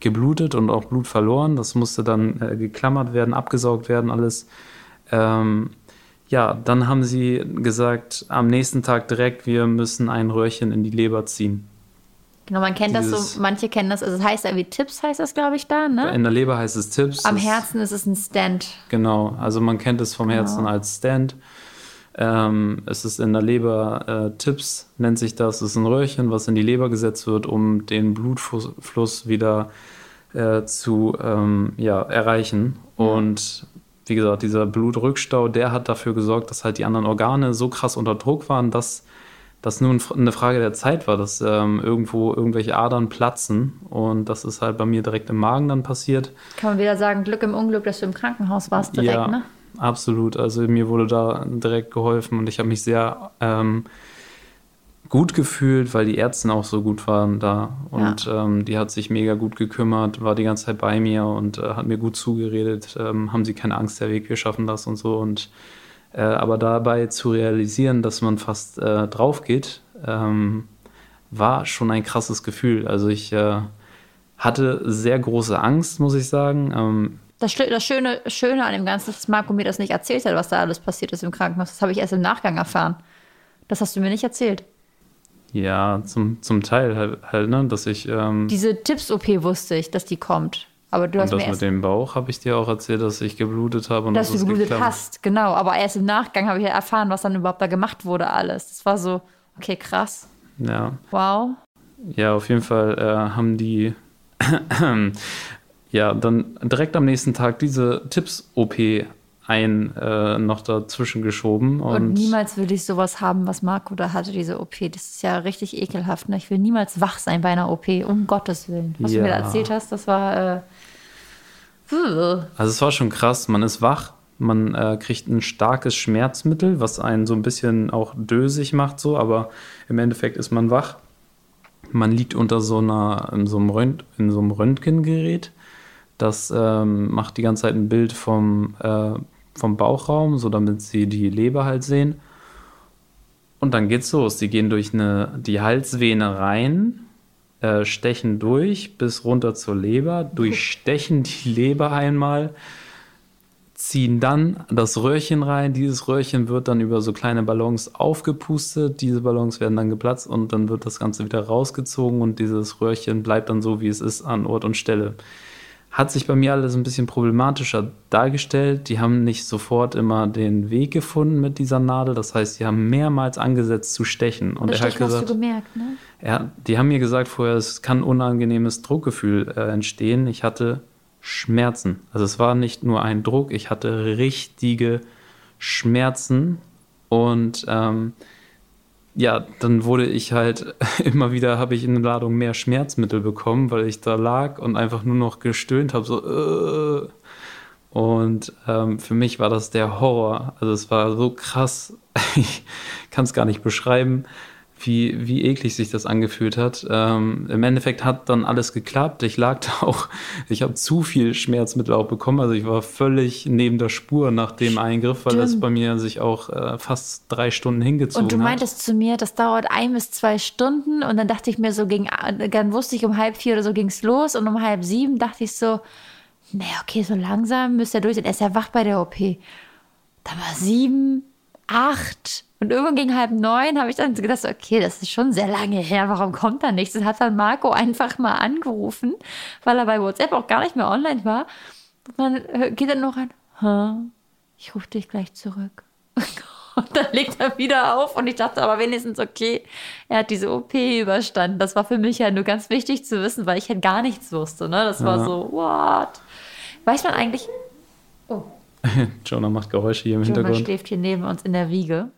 geblutet und auch Blut verloren. Das musste dann äh, geklammert werden, abgesaugt werden, alles. Ähm, ja, dann haben sie gesagt, am nächsten Tag direkt, wir müssen ein Röhrchen in die Leber ziehen. Genau, man kennt Dieses, das so, manche kennen das, also es heißt irgendwie Tipps, heißt das, glaube ich, da, ne? In der Leber heißt es Tipps. Am Herzen ist es ein Stand. Genau, also man kennt es vom genau. Herzen als Stand. Ähm, es ist in der Leber äh, Tipps, nennt sich das. Es ist ein Röhrchen, was in die Leber gesetzt wird, um den Blutfluss wieder äh, zu ähm, ja, erreichen. Und wie gesagt, dieser Blutrückstau, der hat dafür gesorgt, dass halt die anderen Organe so krass unter Druck waren, dass das nur eine Frage der Zeit war, dass ähm, irgendwo irgendwelche Adern platzen. Und das ist halt bei mir direkt im Magen dann passiert. Kann man wieder sagen, Glück im Unglück, dass du im Krankenhaus warst direkt, ja, ne? Absolut. Also mir wurde da direkt geholfen und ich habe mich sehr ähm, gut gefühlt, weil die Ärzte auch so gut waren da. Und ja. ähm, die hat sich mega gut gekümmert, war die ganze Zeit bei mir und äh, hat mir gut zugeredet. Ähm, haben sie keine Angst, der Weg, wir schaffen das und so. Und äh, aber dabei zu realisieren, dass man fast äh, drauf geht, ähm, war schon ein krasses Gefühl. Also ich äh, hatte sehr große Angst, muss ich sagen. Ähm, das, das, Schöne, Schöne an dem Ganzen ist, dass Marco mir das nicht erzählt hat, was da alles passiert ist im Krankenhaus. Das habe ich erst im Nachgang erfahren. Das hast du mir nicht erzählt. Ja, zum, zum Teil halt, halt ne, dass ich. Ähm, Diese Tipps-OP wusste ich, dass die kommt. Aber du hast und das mir mit dem Bauch habe ich dir auch erzählt, dass ich geblutet habe und dass, dass du geblutet geklappt. hast, genau. Aber erst im Nachgang habe ich ja erfahren, was dann überhaupt da gemacht wurde, alles. Das war so, okay, krass. Ja. Wow. Ja, auf jeden Fall äh, haben die ja dann direkt am nächsten Tag diese Tipps-OP ein äh, noch dazwischen geschoben. Und, und, niemals will ich sowas haben, was Marco da hatte, diese OP. Das ist ja richtig ekelhaft. Ne? Ich will niemals wach sein bei einer OP, um Gottes Willen. Was ja. du mir da erzählt hast, das war. Äh, also, es war schon krass. Man ist wach, man äh, kriegt ein starkes Schmerzmittel, was einen so ein bisschen auch dösig macht, so, aber im Endeffekt ist man wach. Man liegt unter so einer, in so einem, Rönt, in so einem Röntgengerät. Das ähm, macht die ganze Zeit ein Bild vom äh, vom Bauchraum, so damit sie die Leber halt sehen. Und dann geht's los. Sie gehen durch eine, die Halsvene rein, äh, stechen durch bis runter zur Leber, durchstechen die Leber einmal, ziehen dann das Röhrchen rein. Dieses Röhrchen wird dann über so kleine Ballons aufgepustet. Diese Ballons werden dann geplatzt und dann wird das Ganze wieder rausgezogen und dieses Röhrchen bleibt dann so, wie es ist, an Ort und Stelle hat sich bei mir alles ein bisschen problematischer dargestellt. Die haben nicht sofort immer den Weg gefunden mit dieser Nadel. Das heißt, die haben mehrmals angesetzt zu stechen. Und das er hat gesagt, hast du gemerkt, ne? Ja, die haben mir gesagt vorher, es kann unangenehmes Druckgefühl äh, entstehen. Ich hatte Schmerzen. Also es war nicht nur ein Druck, ich hatte richtige Schmerzen und ähm, ja, dann wurde ich halt immer wieder, habe ich in der Ladung mehr Schmerzmittel bekommen, weil ich da lag und einfach nur noch gestöhnt habe, so. Äh. Und ähm, für mich war das der Horror. Also es war so krass, ich kann es gar nicht beschreiben wie, wie eklig sich das angefühlt hat. Ähm, Im Endeffekt hat dann alles geklappt. Ich lag da auch, ich habe zu viel Schmerzmittel auch bekommen. Also ich war völlig neben der Spur nach dem Eingriff, weil das bei mir sich auch äh, fast drei Stunden hingezogen hat. Und du meintest hat. zu mir, das dauert ein bis zwei Stunden. Und dann dachte ich mir so, gegen, dann wusste ich, um halb vier oder so ging es los. Und um halb sieben dachte ich so, naja, okay, so langsam müsste er durch sein. Er ist ja wach bei der OP. Dann war sieben, acht. Und irgendwann gegen halb neun habe ich dann gedacht, okay, das ist schon sehr lange her, warum kommt da nichts? Und hat dann Marco einfach mal angerufen, weil er bei WhatsApp auch gar nicht mehr online war. Und dann geht er noch an, ich rufe dich gleich zurück. Und dann legt er wieder auf und ich dachte aber wenigstens, okay, er hat diese OP überstanden. Das war für mich ja nur ganz wichtig zu wissen, weil ich halt gar nichts wusste. Ne? Das war so, what? Weiß man eigentlich. Oh. Jonah macht Geräusche hier im Jonah Hintergrund. Jonah schläft hier neben uns in der Wiege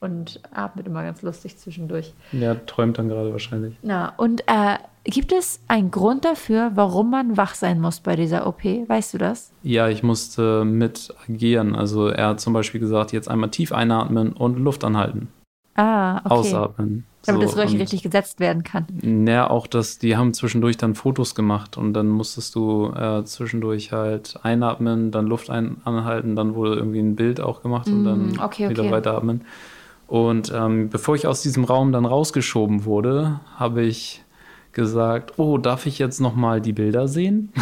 und atmet immer ganz lustig zwischendurch. Ja, träumt dann gerade wahrscheinlich. Ja, und äh, gibt es einen Grund dafür, warum man wach sein muss bei dieser OP? Weißt du das? Ja, ich musste mit agieren. Also er hat zum Beispiel gesagt, jetzt einmal tief einatmen und Luft anhalten. Ah, okay. Ausatmen. Damit so, das Röhrchen richtig gesetzt werden kann. Ja, auch das, die haben zwischendurch dann Fotos gemacht und dann musstest du äh, zwischendurch halt einatmen, dann Luft ein, anhalten, dann wurde irgendwie ein Bild auch gemacht und dann mm, okay, wieder okay. weiteratmen. Und ähm, bevor ich aus diesem Raum dann rausgeschoben wurde, habe ich gesagt, oh, darf ich jetzt noch mal die Bilder sehen?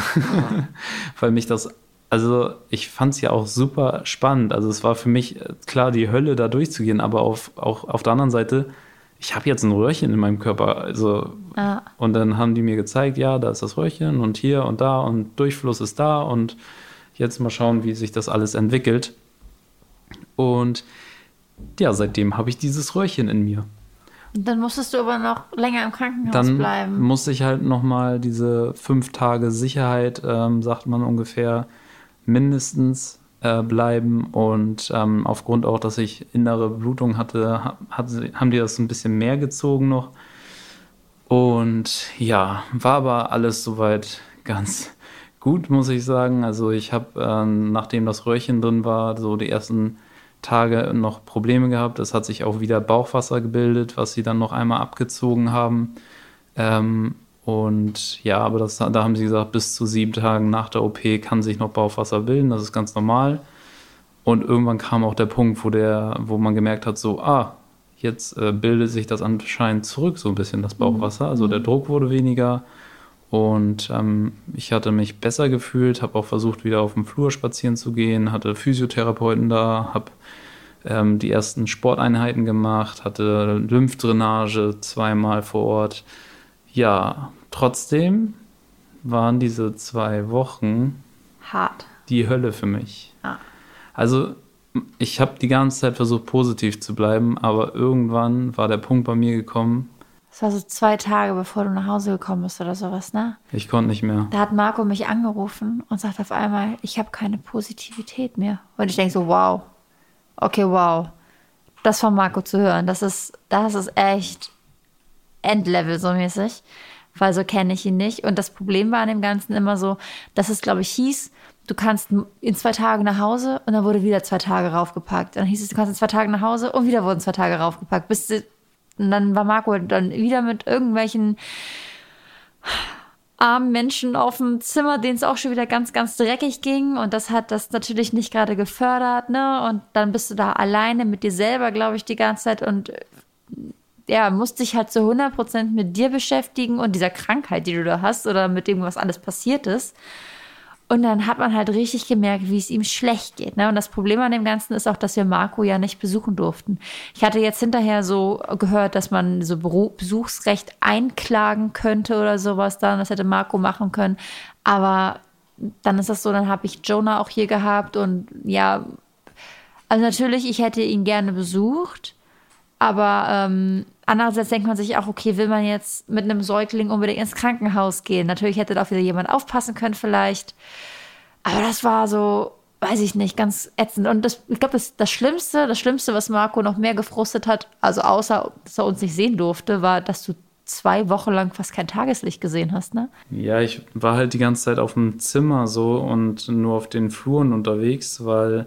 Weil mich das, also ich fand es ja auch super spannend. Also es war für mich äh, klar, die Hölle da durchzugehen, aber auf, auch auf der anderen Seite, ich habe jetzt ein Röhrchen in meinem Körper. Also ah. und dann haben die mir gezeigt, ja, da ist das Röhrchen und hier und da und Durchfluss ist da und jetzt mal schauen, wie sich das alles entwickelt. Und ja, seitdem habe ich dieses Röhrchen in mir. Dann musstest du aber noch länger im Krankenhaus dann bleiben. Dann musste ich halt nochmal diese fünf Tage Sicherheit, ähm, sagt man ungefähr, mindestens äh, bleiben. Und ähm, aufgrund auch, dass ich innere Blutung hatte, hat, haben die das ein bisschen mehr gezogen noch. Und ja, war aber alles soweit ganz gut, muss ich sagen. Also ich habe, äh, nachdem das Röhrchen drin war, so die ersten Tage noch Probleme gehabt. Es hat sich auch wieder Bauchwasser gebildet, was sie dann noch einmal abgezogen haben. Ähm, und ja, aber das, da haben sie gesagt, bis zu sieben Tagen nach der OP kann sich noch Bauchwasser bilden. Das ist ganz normal. Und irgendwann kam auch der Punkt, wo, der, wo man gemerkt hat, so, ah, jetzt äh, bildet sich das anscheinend zurück, so ein bisschen das Bauchwasser. Also der mhm. Druck wurde weniger. Und ähm, ich hatte mich besser gefühlt, habe auch versucht, wieder auf dem Flur spazieren zu gehen, hatte Physiotherapeuten da, habe ähm, die ersten Sporteinheiten gemacht, hatte Lymphdrainage zweimal vor Ort. Ja, trotzdem waren diese zwei Wochen hart. Die Hölle für mich. Ah. Also ich habe die ganze Zeit versucht, positiv zu bleiben, aber irgendwann war der Punkt bei mir gekommen, das war so zwei Tage, bevor du nach Hause gekommen bist oder sowas, ne? Ich konnte nicht mehr. Da hat Marco mich angerufen und sagt auf einmal, ich habe keine Positivität mehr. Und ich denke so, wow. Okay, wow. Das von Marco zu hören, das ist, das ist echt Endlevel so mäßig. Weil so kenne ich ihn nicht. Und das Problem war an dem Ganzen immer so, dass es, glaube ich, hieß, du kannst in zwei Tagen nach Hause und dann wurde wieder zwei Tage raufgepackt. Dann hieß es, du kannst in zwei Tagen nach Hause und wieder wurden zwei Tage raufgepackt, bis und dann war Marco dann wieder mit irgendwelchen armen Menschen auf dem Zimmer, denen es auch schon wieder ganz, ganz dreckig ging. Und das hat das natürlich nicht gerade gefördert, ne? Und dann bist du da alleine mit dir selber, glaube ich, die ganze Zeit und ja, musst dich halt zu 100 Prozent mit dir beschäftigen und dieser Krankheit, die du da hast oder mit dem, was alles passiert ist. Und dann hat man halt richtig gemerkt, wie es ihm schlecht geht. Ne? Und das Problem an dem Ganzen ist auch, dass wir Marco ja nicht besuchen durften. Ich hatte jetzt hinterher so gehört, dass man so Besuchsrecht einklagen könnte oder sowas dann. Das hätte Marco machen können. Aber dann ist das so, dann habe ich Jonah auch hier gehabt und ja, also natürlich, ich hätte ihn gerne besucht, aber ähm, andererseits denkt man sich auch, okay, will man jetzt mit einem Säugling unbedingt ins Krankenhaus gehen? Natürlich hätte da auch wieder jemand aufpassen können vielleicht. Aber das war so, weiß ich nicht, ganz ätzend. Und das, ich glaube, das, das Schlimmste, das Schlimmste, was Marco noch mehr gefrustet hat, also außer, dass er uns nicht sehen durfte, war, dass du zwei Wochen lang fast kein Tageslicht gesehen hast, ne? Ja, ich war halt die ganze Zeit auf dem Zimmer so und nur auf den Fluren unterwegs, weil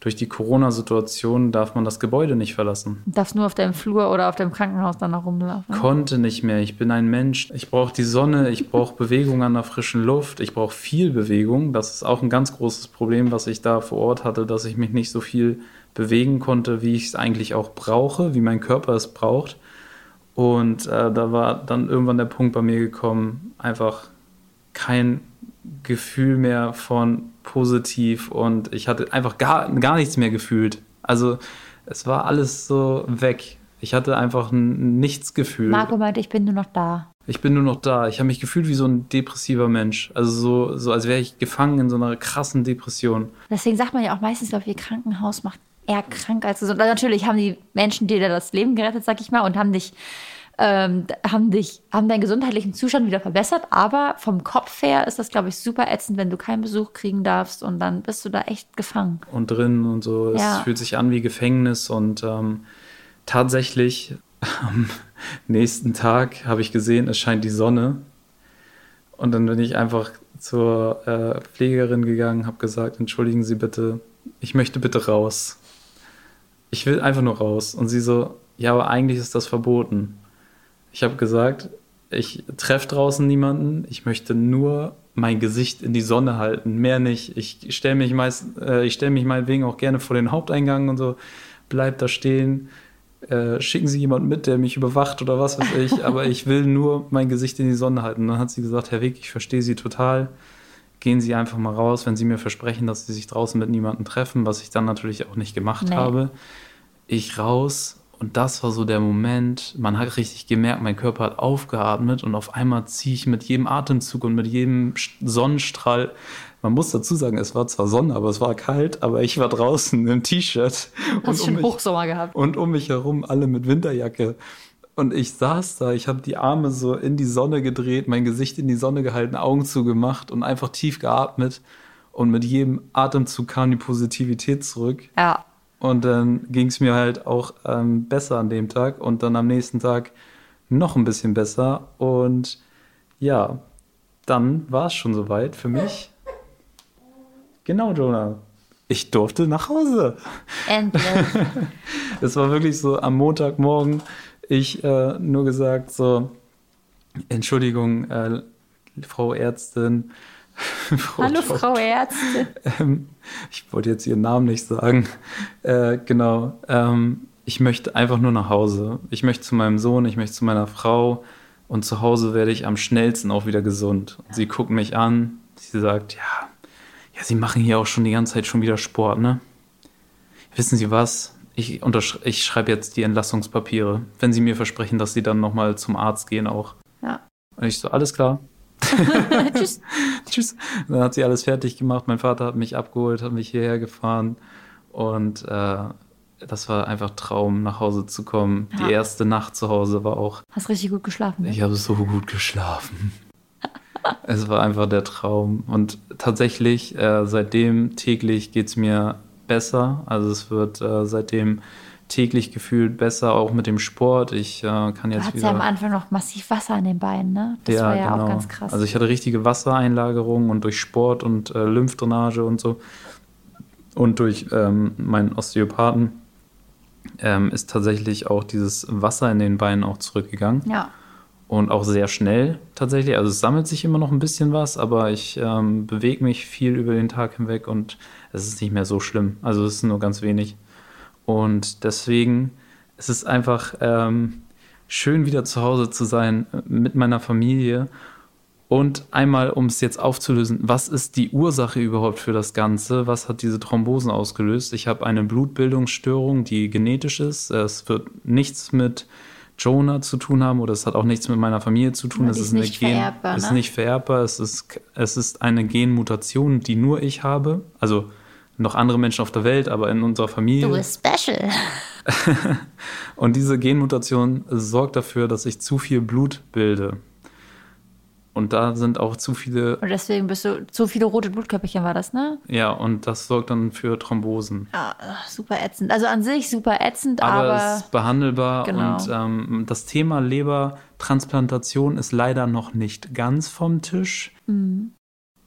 durch die Corona-Situation darf man das Gebäude nicht verlassen. Du darfst nur auf deinem Flur oder auf dem Krankenhaus dann noch rumlaufen. Konnte nicht mehr. Ich bin ein Mensch. Ich brauche die Sonne, ich brauche Bewegung an der frischen Luft, ich brauche viel Bewegung. Das ist auch ein ganz großes Problem, was ich da vor Ort hatte, dass ich mich nicht so viel bewegen konnte, wie ich es eigentlich auch brauche, wie mein Körper es braucht. Und äh, da war dann irgendwann der Punkt bei mir gekommen, einfach kein Gefühl mehr von positiv und ich hatte einfach gar, gar nichts mehr gefühlt. Also es war alles so weg. Ich hatte einfach nichts gefühlt. Marco meinte, ich bin nur noch da. Ich bin nur noch da. Ich habe mich gefühlt wie so ein depressiver Mensch. Also so, so als wäre ich gefangen in so einer krassen Depression. Deswegen sagt man ja auch meistens, glaube ich, Krankenhaus macht eher krank als gesund. Natürlich haben die Menschen dir das Leben gerettet, sag ich mal, und haben dich ähm, haben dich, haben deinen gesundheitlichen Zustand wieder verbessert, aber vom Kopf her ist das, glaube ich, super ätzend, wenn du keinen Besuch kriegen darfst und dann bist du da echt gefangen. Und drin und so. Ja. Es fühlt sich an wie Gefängnis und ähm, tatsächlich am nächsten Tag habe ich gesehen, es scheint die Sonne. Und dann bin ich einfach zur äh, Pflegerin gegangen, habe gesagt, entschuldigen Sie bitte, ich möchte bitte raus. Ich will einfach nur raus. Und sie so, ja, aber eigentlich ist das verboten. Ich habe gesagt, ich treffe draußen niemanden. Ich möchte nur mein Gesicht in die Sonne halten, mehr nicht. Ich stelle mich meist, äh, ich stelle mich meinetwegen auch gerne vor den Haupteingang und so. Bleib da stehen. äh, schicken Sie jemanden mit, der mich überwacht oder was weiß ich, aber ich will nur mein Gesicht in die Sonne halten. Und dann hat sie gesagt, Herr Weg, ich verstehe Sie total. Gehen Sie einfach mal raus, wenn Sie mir versprechen, dass Sie sich draußen mit niemandem treffen, was ich dann natürlich auch nicht gemacht nee. habe. Ich raus und das war so der Moment, man hat richtig gemerkt, mein Körper hat aufgeatmet und auf einmal ziehe ich mit jedem Atemzug und mit jedem Sonnenstrahl man muss dazu sagen, es war zwar Sonne, aber es war kalt, aber ich war draußen im T-Shirt. Hast du um schon Hochsommer gehabt? Und um mich herum alle mit Winterjacke. Und ich saß da, ich habe die Arme so in die Sonne gedreht, mein Gesicht in die Sonne gehalten, Augen zugemacht und einfach tief geatmet. Und mit jedem Atemzug kam die Positivität zurück. Ja. Und dann ging es mir halt auch ähm, besser an dem Tag und dann am nächsten Tag noch ein bisschen besser. Und ja, dann war es schon soweit für mich. Genau, Jonah. Ich durfte nach Hause. Endlich. Es war wirklich so am Montagmorgen. Ich äh, nur gesagt so, Entschuldigung, äh, Frau Ärztin. Frau Hallo, Dr. Frau Ärztin. Ähm, ich wollte jetzt Ihren Namen nicht sagen. Äh, genau. Ähm, ich möchte einfach nur nach Hause. Ich möchte zu meinem Sohn, ich möchte zu meiner Frau. Und zu Hause werde ich am schnellsten auch wieder gesund. Und sie guckt mich an. Sie sagt, ja, ja, Sie machen hier auch schon die ganze Zeit schon wieder Sport, ne? Wissen Sie was? Ich, ich schreibe jetzt die Entlassungspapiere, wenn Sie mir versprechen, dass Sie dann nochmal zum Arzt gehen auch. Ja. Und ich so, alles klar. Tschüss. Tschüss. Dann hat sie alles fertig gemacht. Mein Vater hat mich abgeholt, hat mich hierher gefahren. Und äh, das war einfach Traum, nach Hause zu kommen. Ja. Die erste Nacht zu Hause war auch. Hast richtig gut geschlafen. Ne? Ich habe so gut geschlafen es war einfach der Traum. Und tatsächlich, äh, seitdem täglich geht es mir besser. Also es wird äh, seitdem täglich gefühlt besser, auch mit dem Sport. Ich äh, kann jetzt du wieder. ja am Anfang noch massiv Wasser an den Beinen, ne? Das ja, war ja genau. auch ganz krass. Also ich hatte richtige Wassereinlagerung und durch Sport und äh, Lymphdrainage und so und durch ähm, meinen Osteopathen ähm, ist tatsächlich auch dieses Wasser in den Beinen auch zurückgegangen. Ja und auch sehr schnell tatsächlich. Also es sammelt sich immer noch ein bisschen was, aber ich ähm, bewege mich viel über den Tag hinweg und es ist nicht mehr so schlimm. Also es ist nur ganz wenig. Und deswegen es ist es einfach ähm, schön, wieder zu Hause zu sein äh, mit meiner Familie. Und einmal, um es jetzt aufzulösen, was ist die Ursache überhaupt für das Ganze? Was hat diese Thrombosen ausgelöst? Ich habe eine Blutbildungsstörung, die genetisch ist. Es wird nichts mit Jonah zu tun haben oder es hat auch nichts mit meiner Familie zu tun. es ist, nicht Gen, vererbbar, ne? ist nicht vererbbar. Es ist, es ist eine Genmutation, die nur ich habe. Also noch andere Menschen auf der Welt, aber in unserer Familie. Du bist special. und diese Genmutation sorgt dafür, dass ich zu viel Blut bilde. Und da sind auch zu viele. Und deswegen bist du zu viele rote Blutkörperchen war das, ne? Ja, und das sorgt dann für Thrombosen. Ja, super ätzend. Also an sich super ätzend, aber. Aber es ist behandelbar. Genau. Und ähm, das Thema Lebertransplantation ist leider noch nicht ganz vom Tisch. Mhm.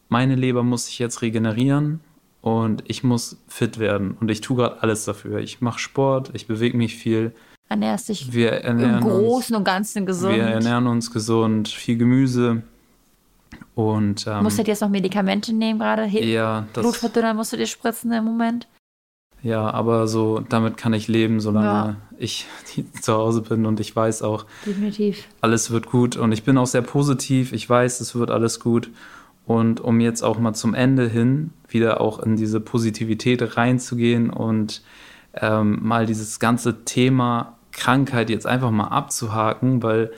Meine Leber muss sich jetzt regenerieren und ich muss fit werden. Und ich tue gerade alles dafür. Ich mache Sport, ich bewege mich viel. Ernährst dich wir ernähren im Großen und Ganzen gesund. Wir ernähren uns gesund, viel Gemüse. Und, ähm, musst du jetzt noch Medikamente nehmen gerade? Ja, das, Blutverdünner musst du dir spritzen im Moment? Ja, aber so damit kann ich leben, solange ja. ich zu Hause bin und ich weiß auch, Definitiv. alles wird gut und ich bin auch sehr positiv. Ich weiß, es wird alles gut. Und um jetzt auch mal zum Ende hin wieder auch in diese Positivität reinzugehen und ähm, mal dieses ganze Thema Krankheit jetzt einfach mal abzuhaken, weil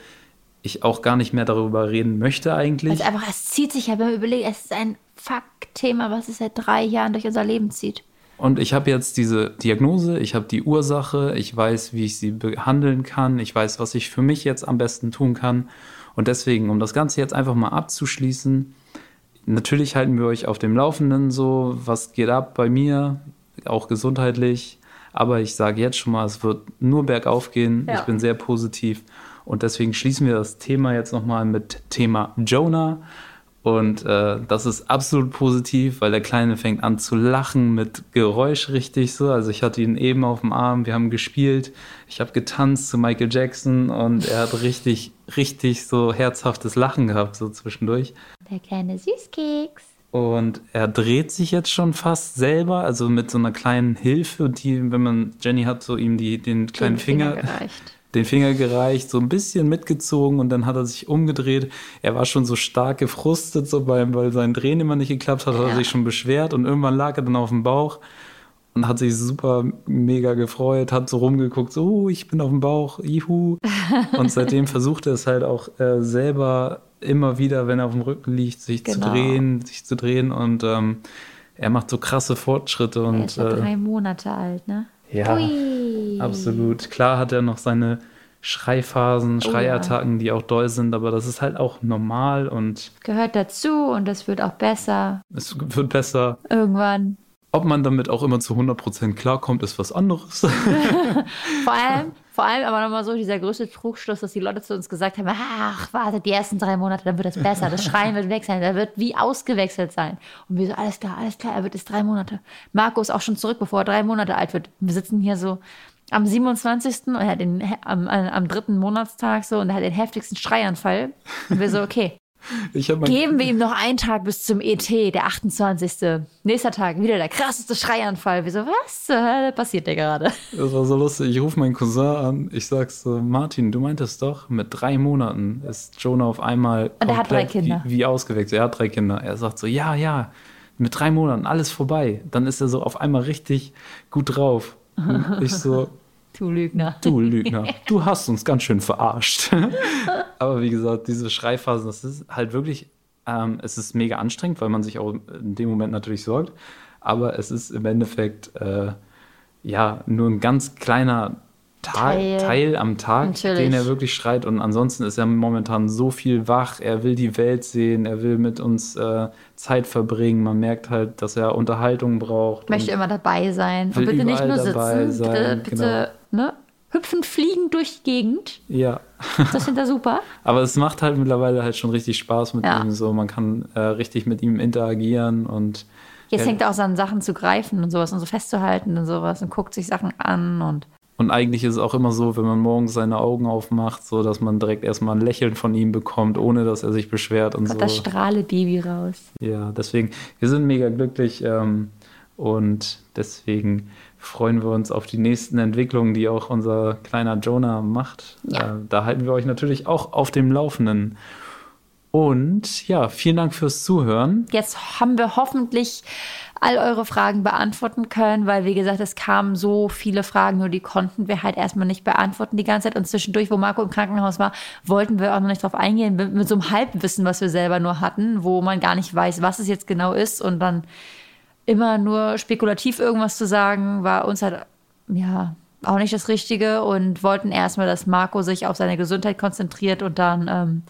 ich auch gar nicht mehr darüber reden möchte eigentlich. Also einfach, es zieht sich ja, wenn man überlegt, es ist ein Fuck-Thema, was es seit drei Jahren durch unser Leben zieht. Und ich habe jetzt diese Diagnose, ich habe die Ursache, ich weiß, wie ich sie behandeln kann, ich weiß, was ich für mich jetzt am besten tun kann. Und deswegen, um das Ganze jetzt einfach mal abzuschließen, natürlich halten wir euch auf dem Laufenden so, was geht ab bei mir, auch gesundheitlich. Aber ich sage jetzt schon mal, es wird nur bergauf gehen. Ja. Ich bin sehr positiv. Und deswegen schließen wir das Thema jetzt nochmal mit Thema Jonah. Und äh, das ist absolut positiv, weil der Kleine fängt an zu lachen mit Geräusch richtig so. Also ich hatte ihn eben auf dem Arm, wir haben gespielt, ich habe getanzt zu Michael Jackson und er hat richtig, richtig so herzhaftes Lachen gehabt so zwischendurch. Der kleine Süßkeks. Und er dreht sich jetzt schon fast selber, also mit so einer kleinen Hilfe, die, wenn man, Jenny hat so ihm die, den kleinen den Finger, Finger gereicht. den Finger gereicht, so ein bisschen mitgezogen und dann hat er sich umgedreht. Er war schon so stark gefrustet, so beim, weil sein Drehen immer nicht geklappt hat, hat ja. er sich schon beschwert und irgendwann lag er dann auf dem Bauch und hat sich super mega gefreut, hat so rumgeguckt, so, oh, ich bin auf dem Bauch, juhu. Und seitdem versucht er es halt auch äh, selber immer wieder, wenn er auf dem Rücken liegt, sich genau. zu drehen, sich zu drehen und ähm, er macht so krasse Fortschritte. Und, er ist ja äh, drei Monate alt, ne? Ja, Ui. absolut. Klar hat er noch seine Schreiphasen, Schreiattacken, oh, ja. die auch doll sind, aber das ist halt auch normal und. Gehört dazu und es wird auch besser. Es wird besser. Irgendwann. Ob man damit auch immer zu 100% klarkommt, ist was anderes. vor allem, vor allem aber nochmal so dieser größte Trugschluss, dass die Leute zu uns gesagt haben, ach, warte, die ersten drei Monate, dann wird es besser, das Schreien wird weg sein, der wird wie ausgewechselt sein. Und wir so, alles klar, alles klar, er wird jetzt drei Monate. Marco ist auch schon zurück, bevor er drei Monate alt wird. Wir sitzen hier so am 27. und er hat den, am, am dritten Monatstag so und er hat den heftigsten Schreianfall. Und wir so, okay, Geben wir ihm noch einen Tag bis zum ET, der 28. Nächster Tag, wieder der krasseste Schreianfall. Wir so, was äh, passiert dir gerade? Das war so lustig. Ich rufe meinen Cousin an. Ich sag so, Martin, du meintest doch, mit drei Monaten ist Jonah auf einmal Und er hat drei Kinder. Wie, wie ausgewechselt. Er hat drei Kinder. Er sagt so, ja, ja, mit drei Monaten, alles vorbei. Dann ist er so auf einmal richtig gut drauf. Und ich so, Du Lügner. Du Lügner. Du hast uns ganz schön verarscht. Aber wie gesagt, diese Schreiphasen, das ist halt wirklich, ähm, es ist mega anstrengend, weil man sich auch in dem Moment natürlich sorgt. Aber es ist im Endeffekt, äh, ja, nur ein ganz kleiner Teil, Teil am Tag, Natürlich. den er wirklich schreit. Und ansonsten ist er momentan so viel wach. Er will die Welt sehen, er will mit uns äh, Zeit verbringen. Man merkt halt, dass er Unterhaltung braucht. Möchte immer dabei sein. Und bitte nicht nur sitzen. Sein. Bitte, bitte genau. ne? hüpfen, fliegen durch die Gegend. Ja. Das sind da super. Aber es macht halt mittlerweile halt schon richtig Spaß mit ja. ihm. So, man kann äh, richtig mit ihm interagieren und Jetzt hängt er auch an Sachen zu greifen und sowas und so festzuhalten und sowas und guckt sich Sachen an und und eigentlich ist es auch immer so, wenn man morgens seine Augen aufmacht, so dass man direkt erstmal ein Lächeln von ihm bekommt, ohne dass er sich beschwert und Gott, so. Das strahle Baby raus. Ja, deswegen, wir sind mega glücklich ähm, und deswegen freuen wir uns auf die nächsten Entwicklungen, die auch unser kleiner Jonah macht. Ja. Äh, da halten wir euch natürlich auch auf dem Laufenden. Und ja, vielen Dank fürs Zuhören. Jetzt haben wir hoffentlich all eure Fragen beantworten können, weil wie gesagt, es kamen so viele Fragen, nur die konnten wir halt erstmal nicht beantworten die ganze Zeit. Und zwischendurch, wo Marco im Krankenhaus war, wollten wir auch noch nicht drauf eingehen, mit, mit so einem Halbwissen, was wir selber nur hatten, wo man gar nicht weiß, was es jetzt genau ist und dann immer nur spekulativ irgendwas zu sagen, war uns halt, ja, auch nicht das Richtige und wollten erstmal, dass Marco sich auf seine Gesundheit konzentriert und dann ähm,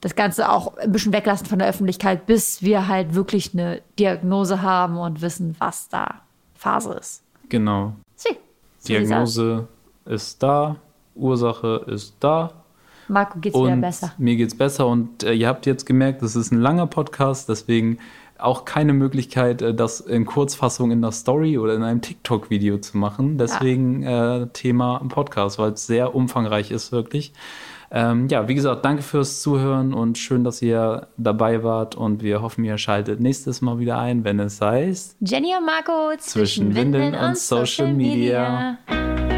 das Ganze auch ein bisschen weglassen von der Öffentlichkeit, bis wir halt wirklich eine Diagnose haben und wissen, was da Phase ist. Genau. Sie. Diagnose ist da, Ursache ist da. Marco geht's und wieder besser. Mir geht's besser und äh, ihr habt jetzt gemerkt, das ist ein langer Podcast, deswegen auch keine Möglichkeit, äh, das in Kurzfassung in der Story oder in einem TikTok-Video zu machen. Deswegen ja. äh, Thema Podcast, weil es sehr umfangreich ist, wirklich. Ähm, ja, wie gesagt, danke fürs Zuhören und schön, dass ihr dabei wart und wir hoffen, ihr schaltet nächstes Mal wieder ein, wenn es heißt Jenny und Marco zwischen, zwischen Windeln und, und Social Media. Media.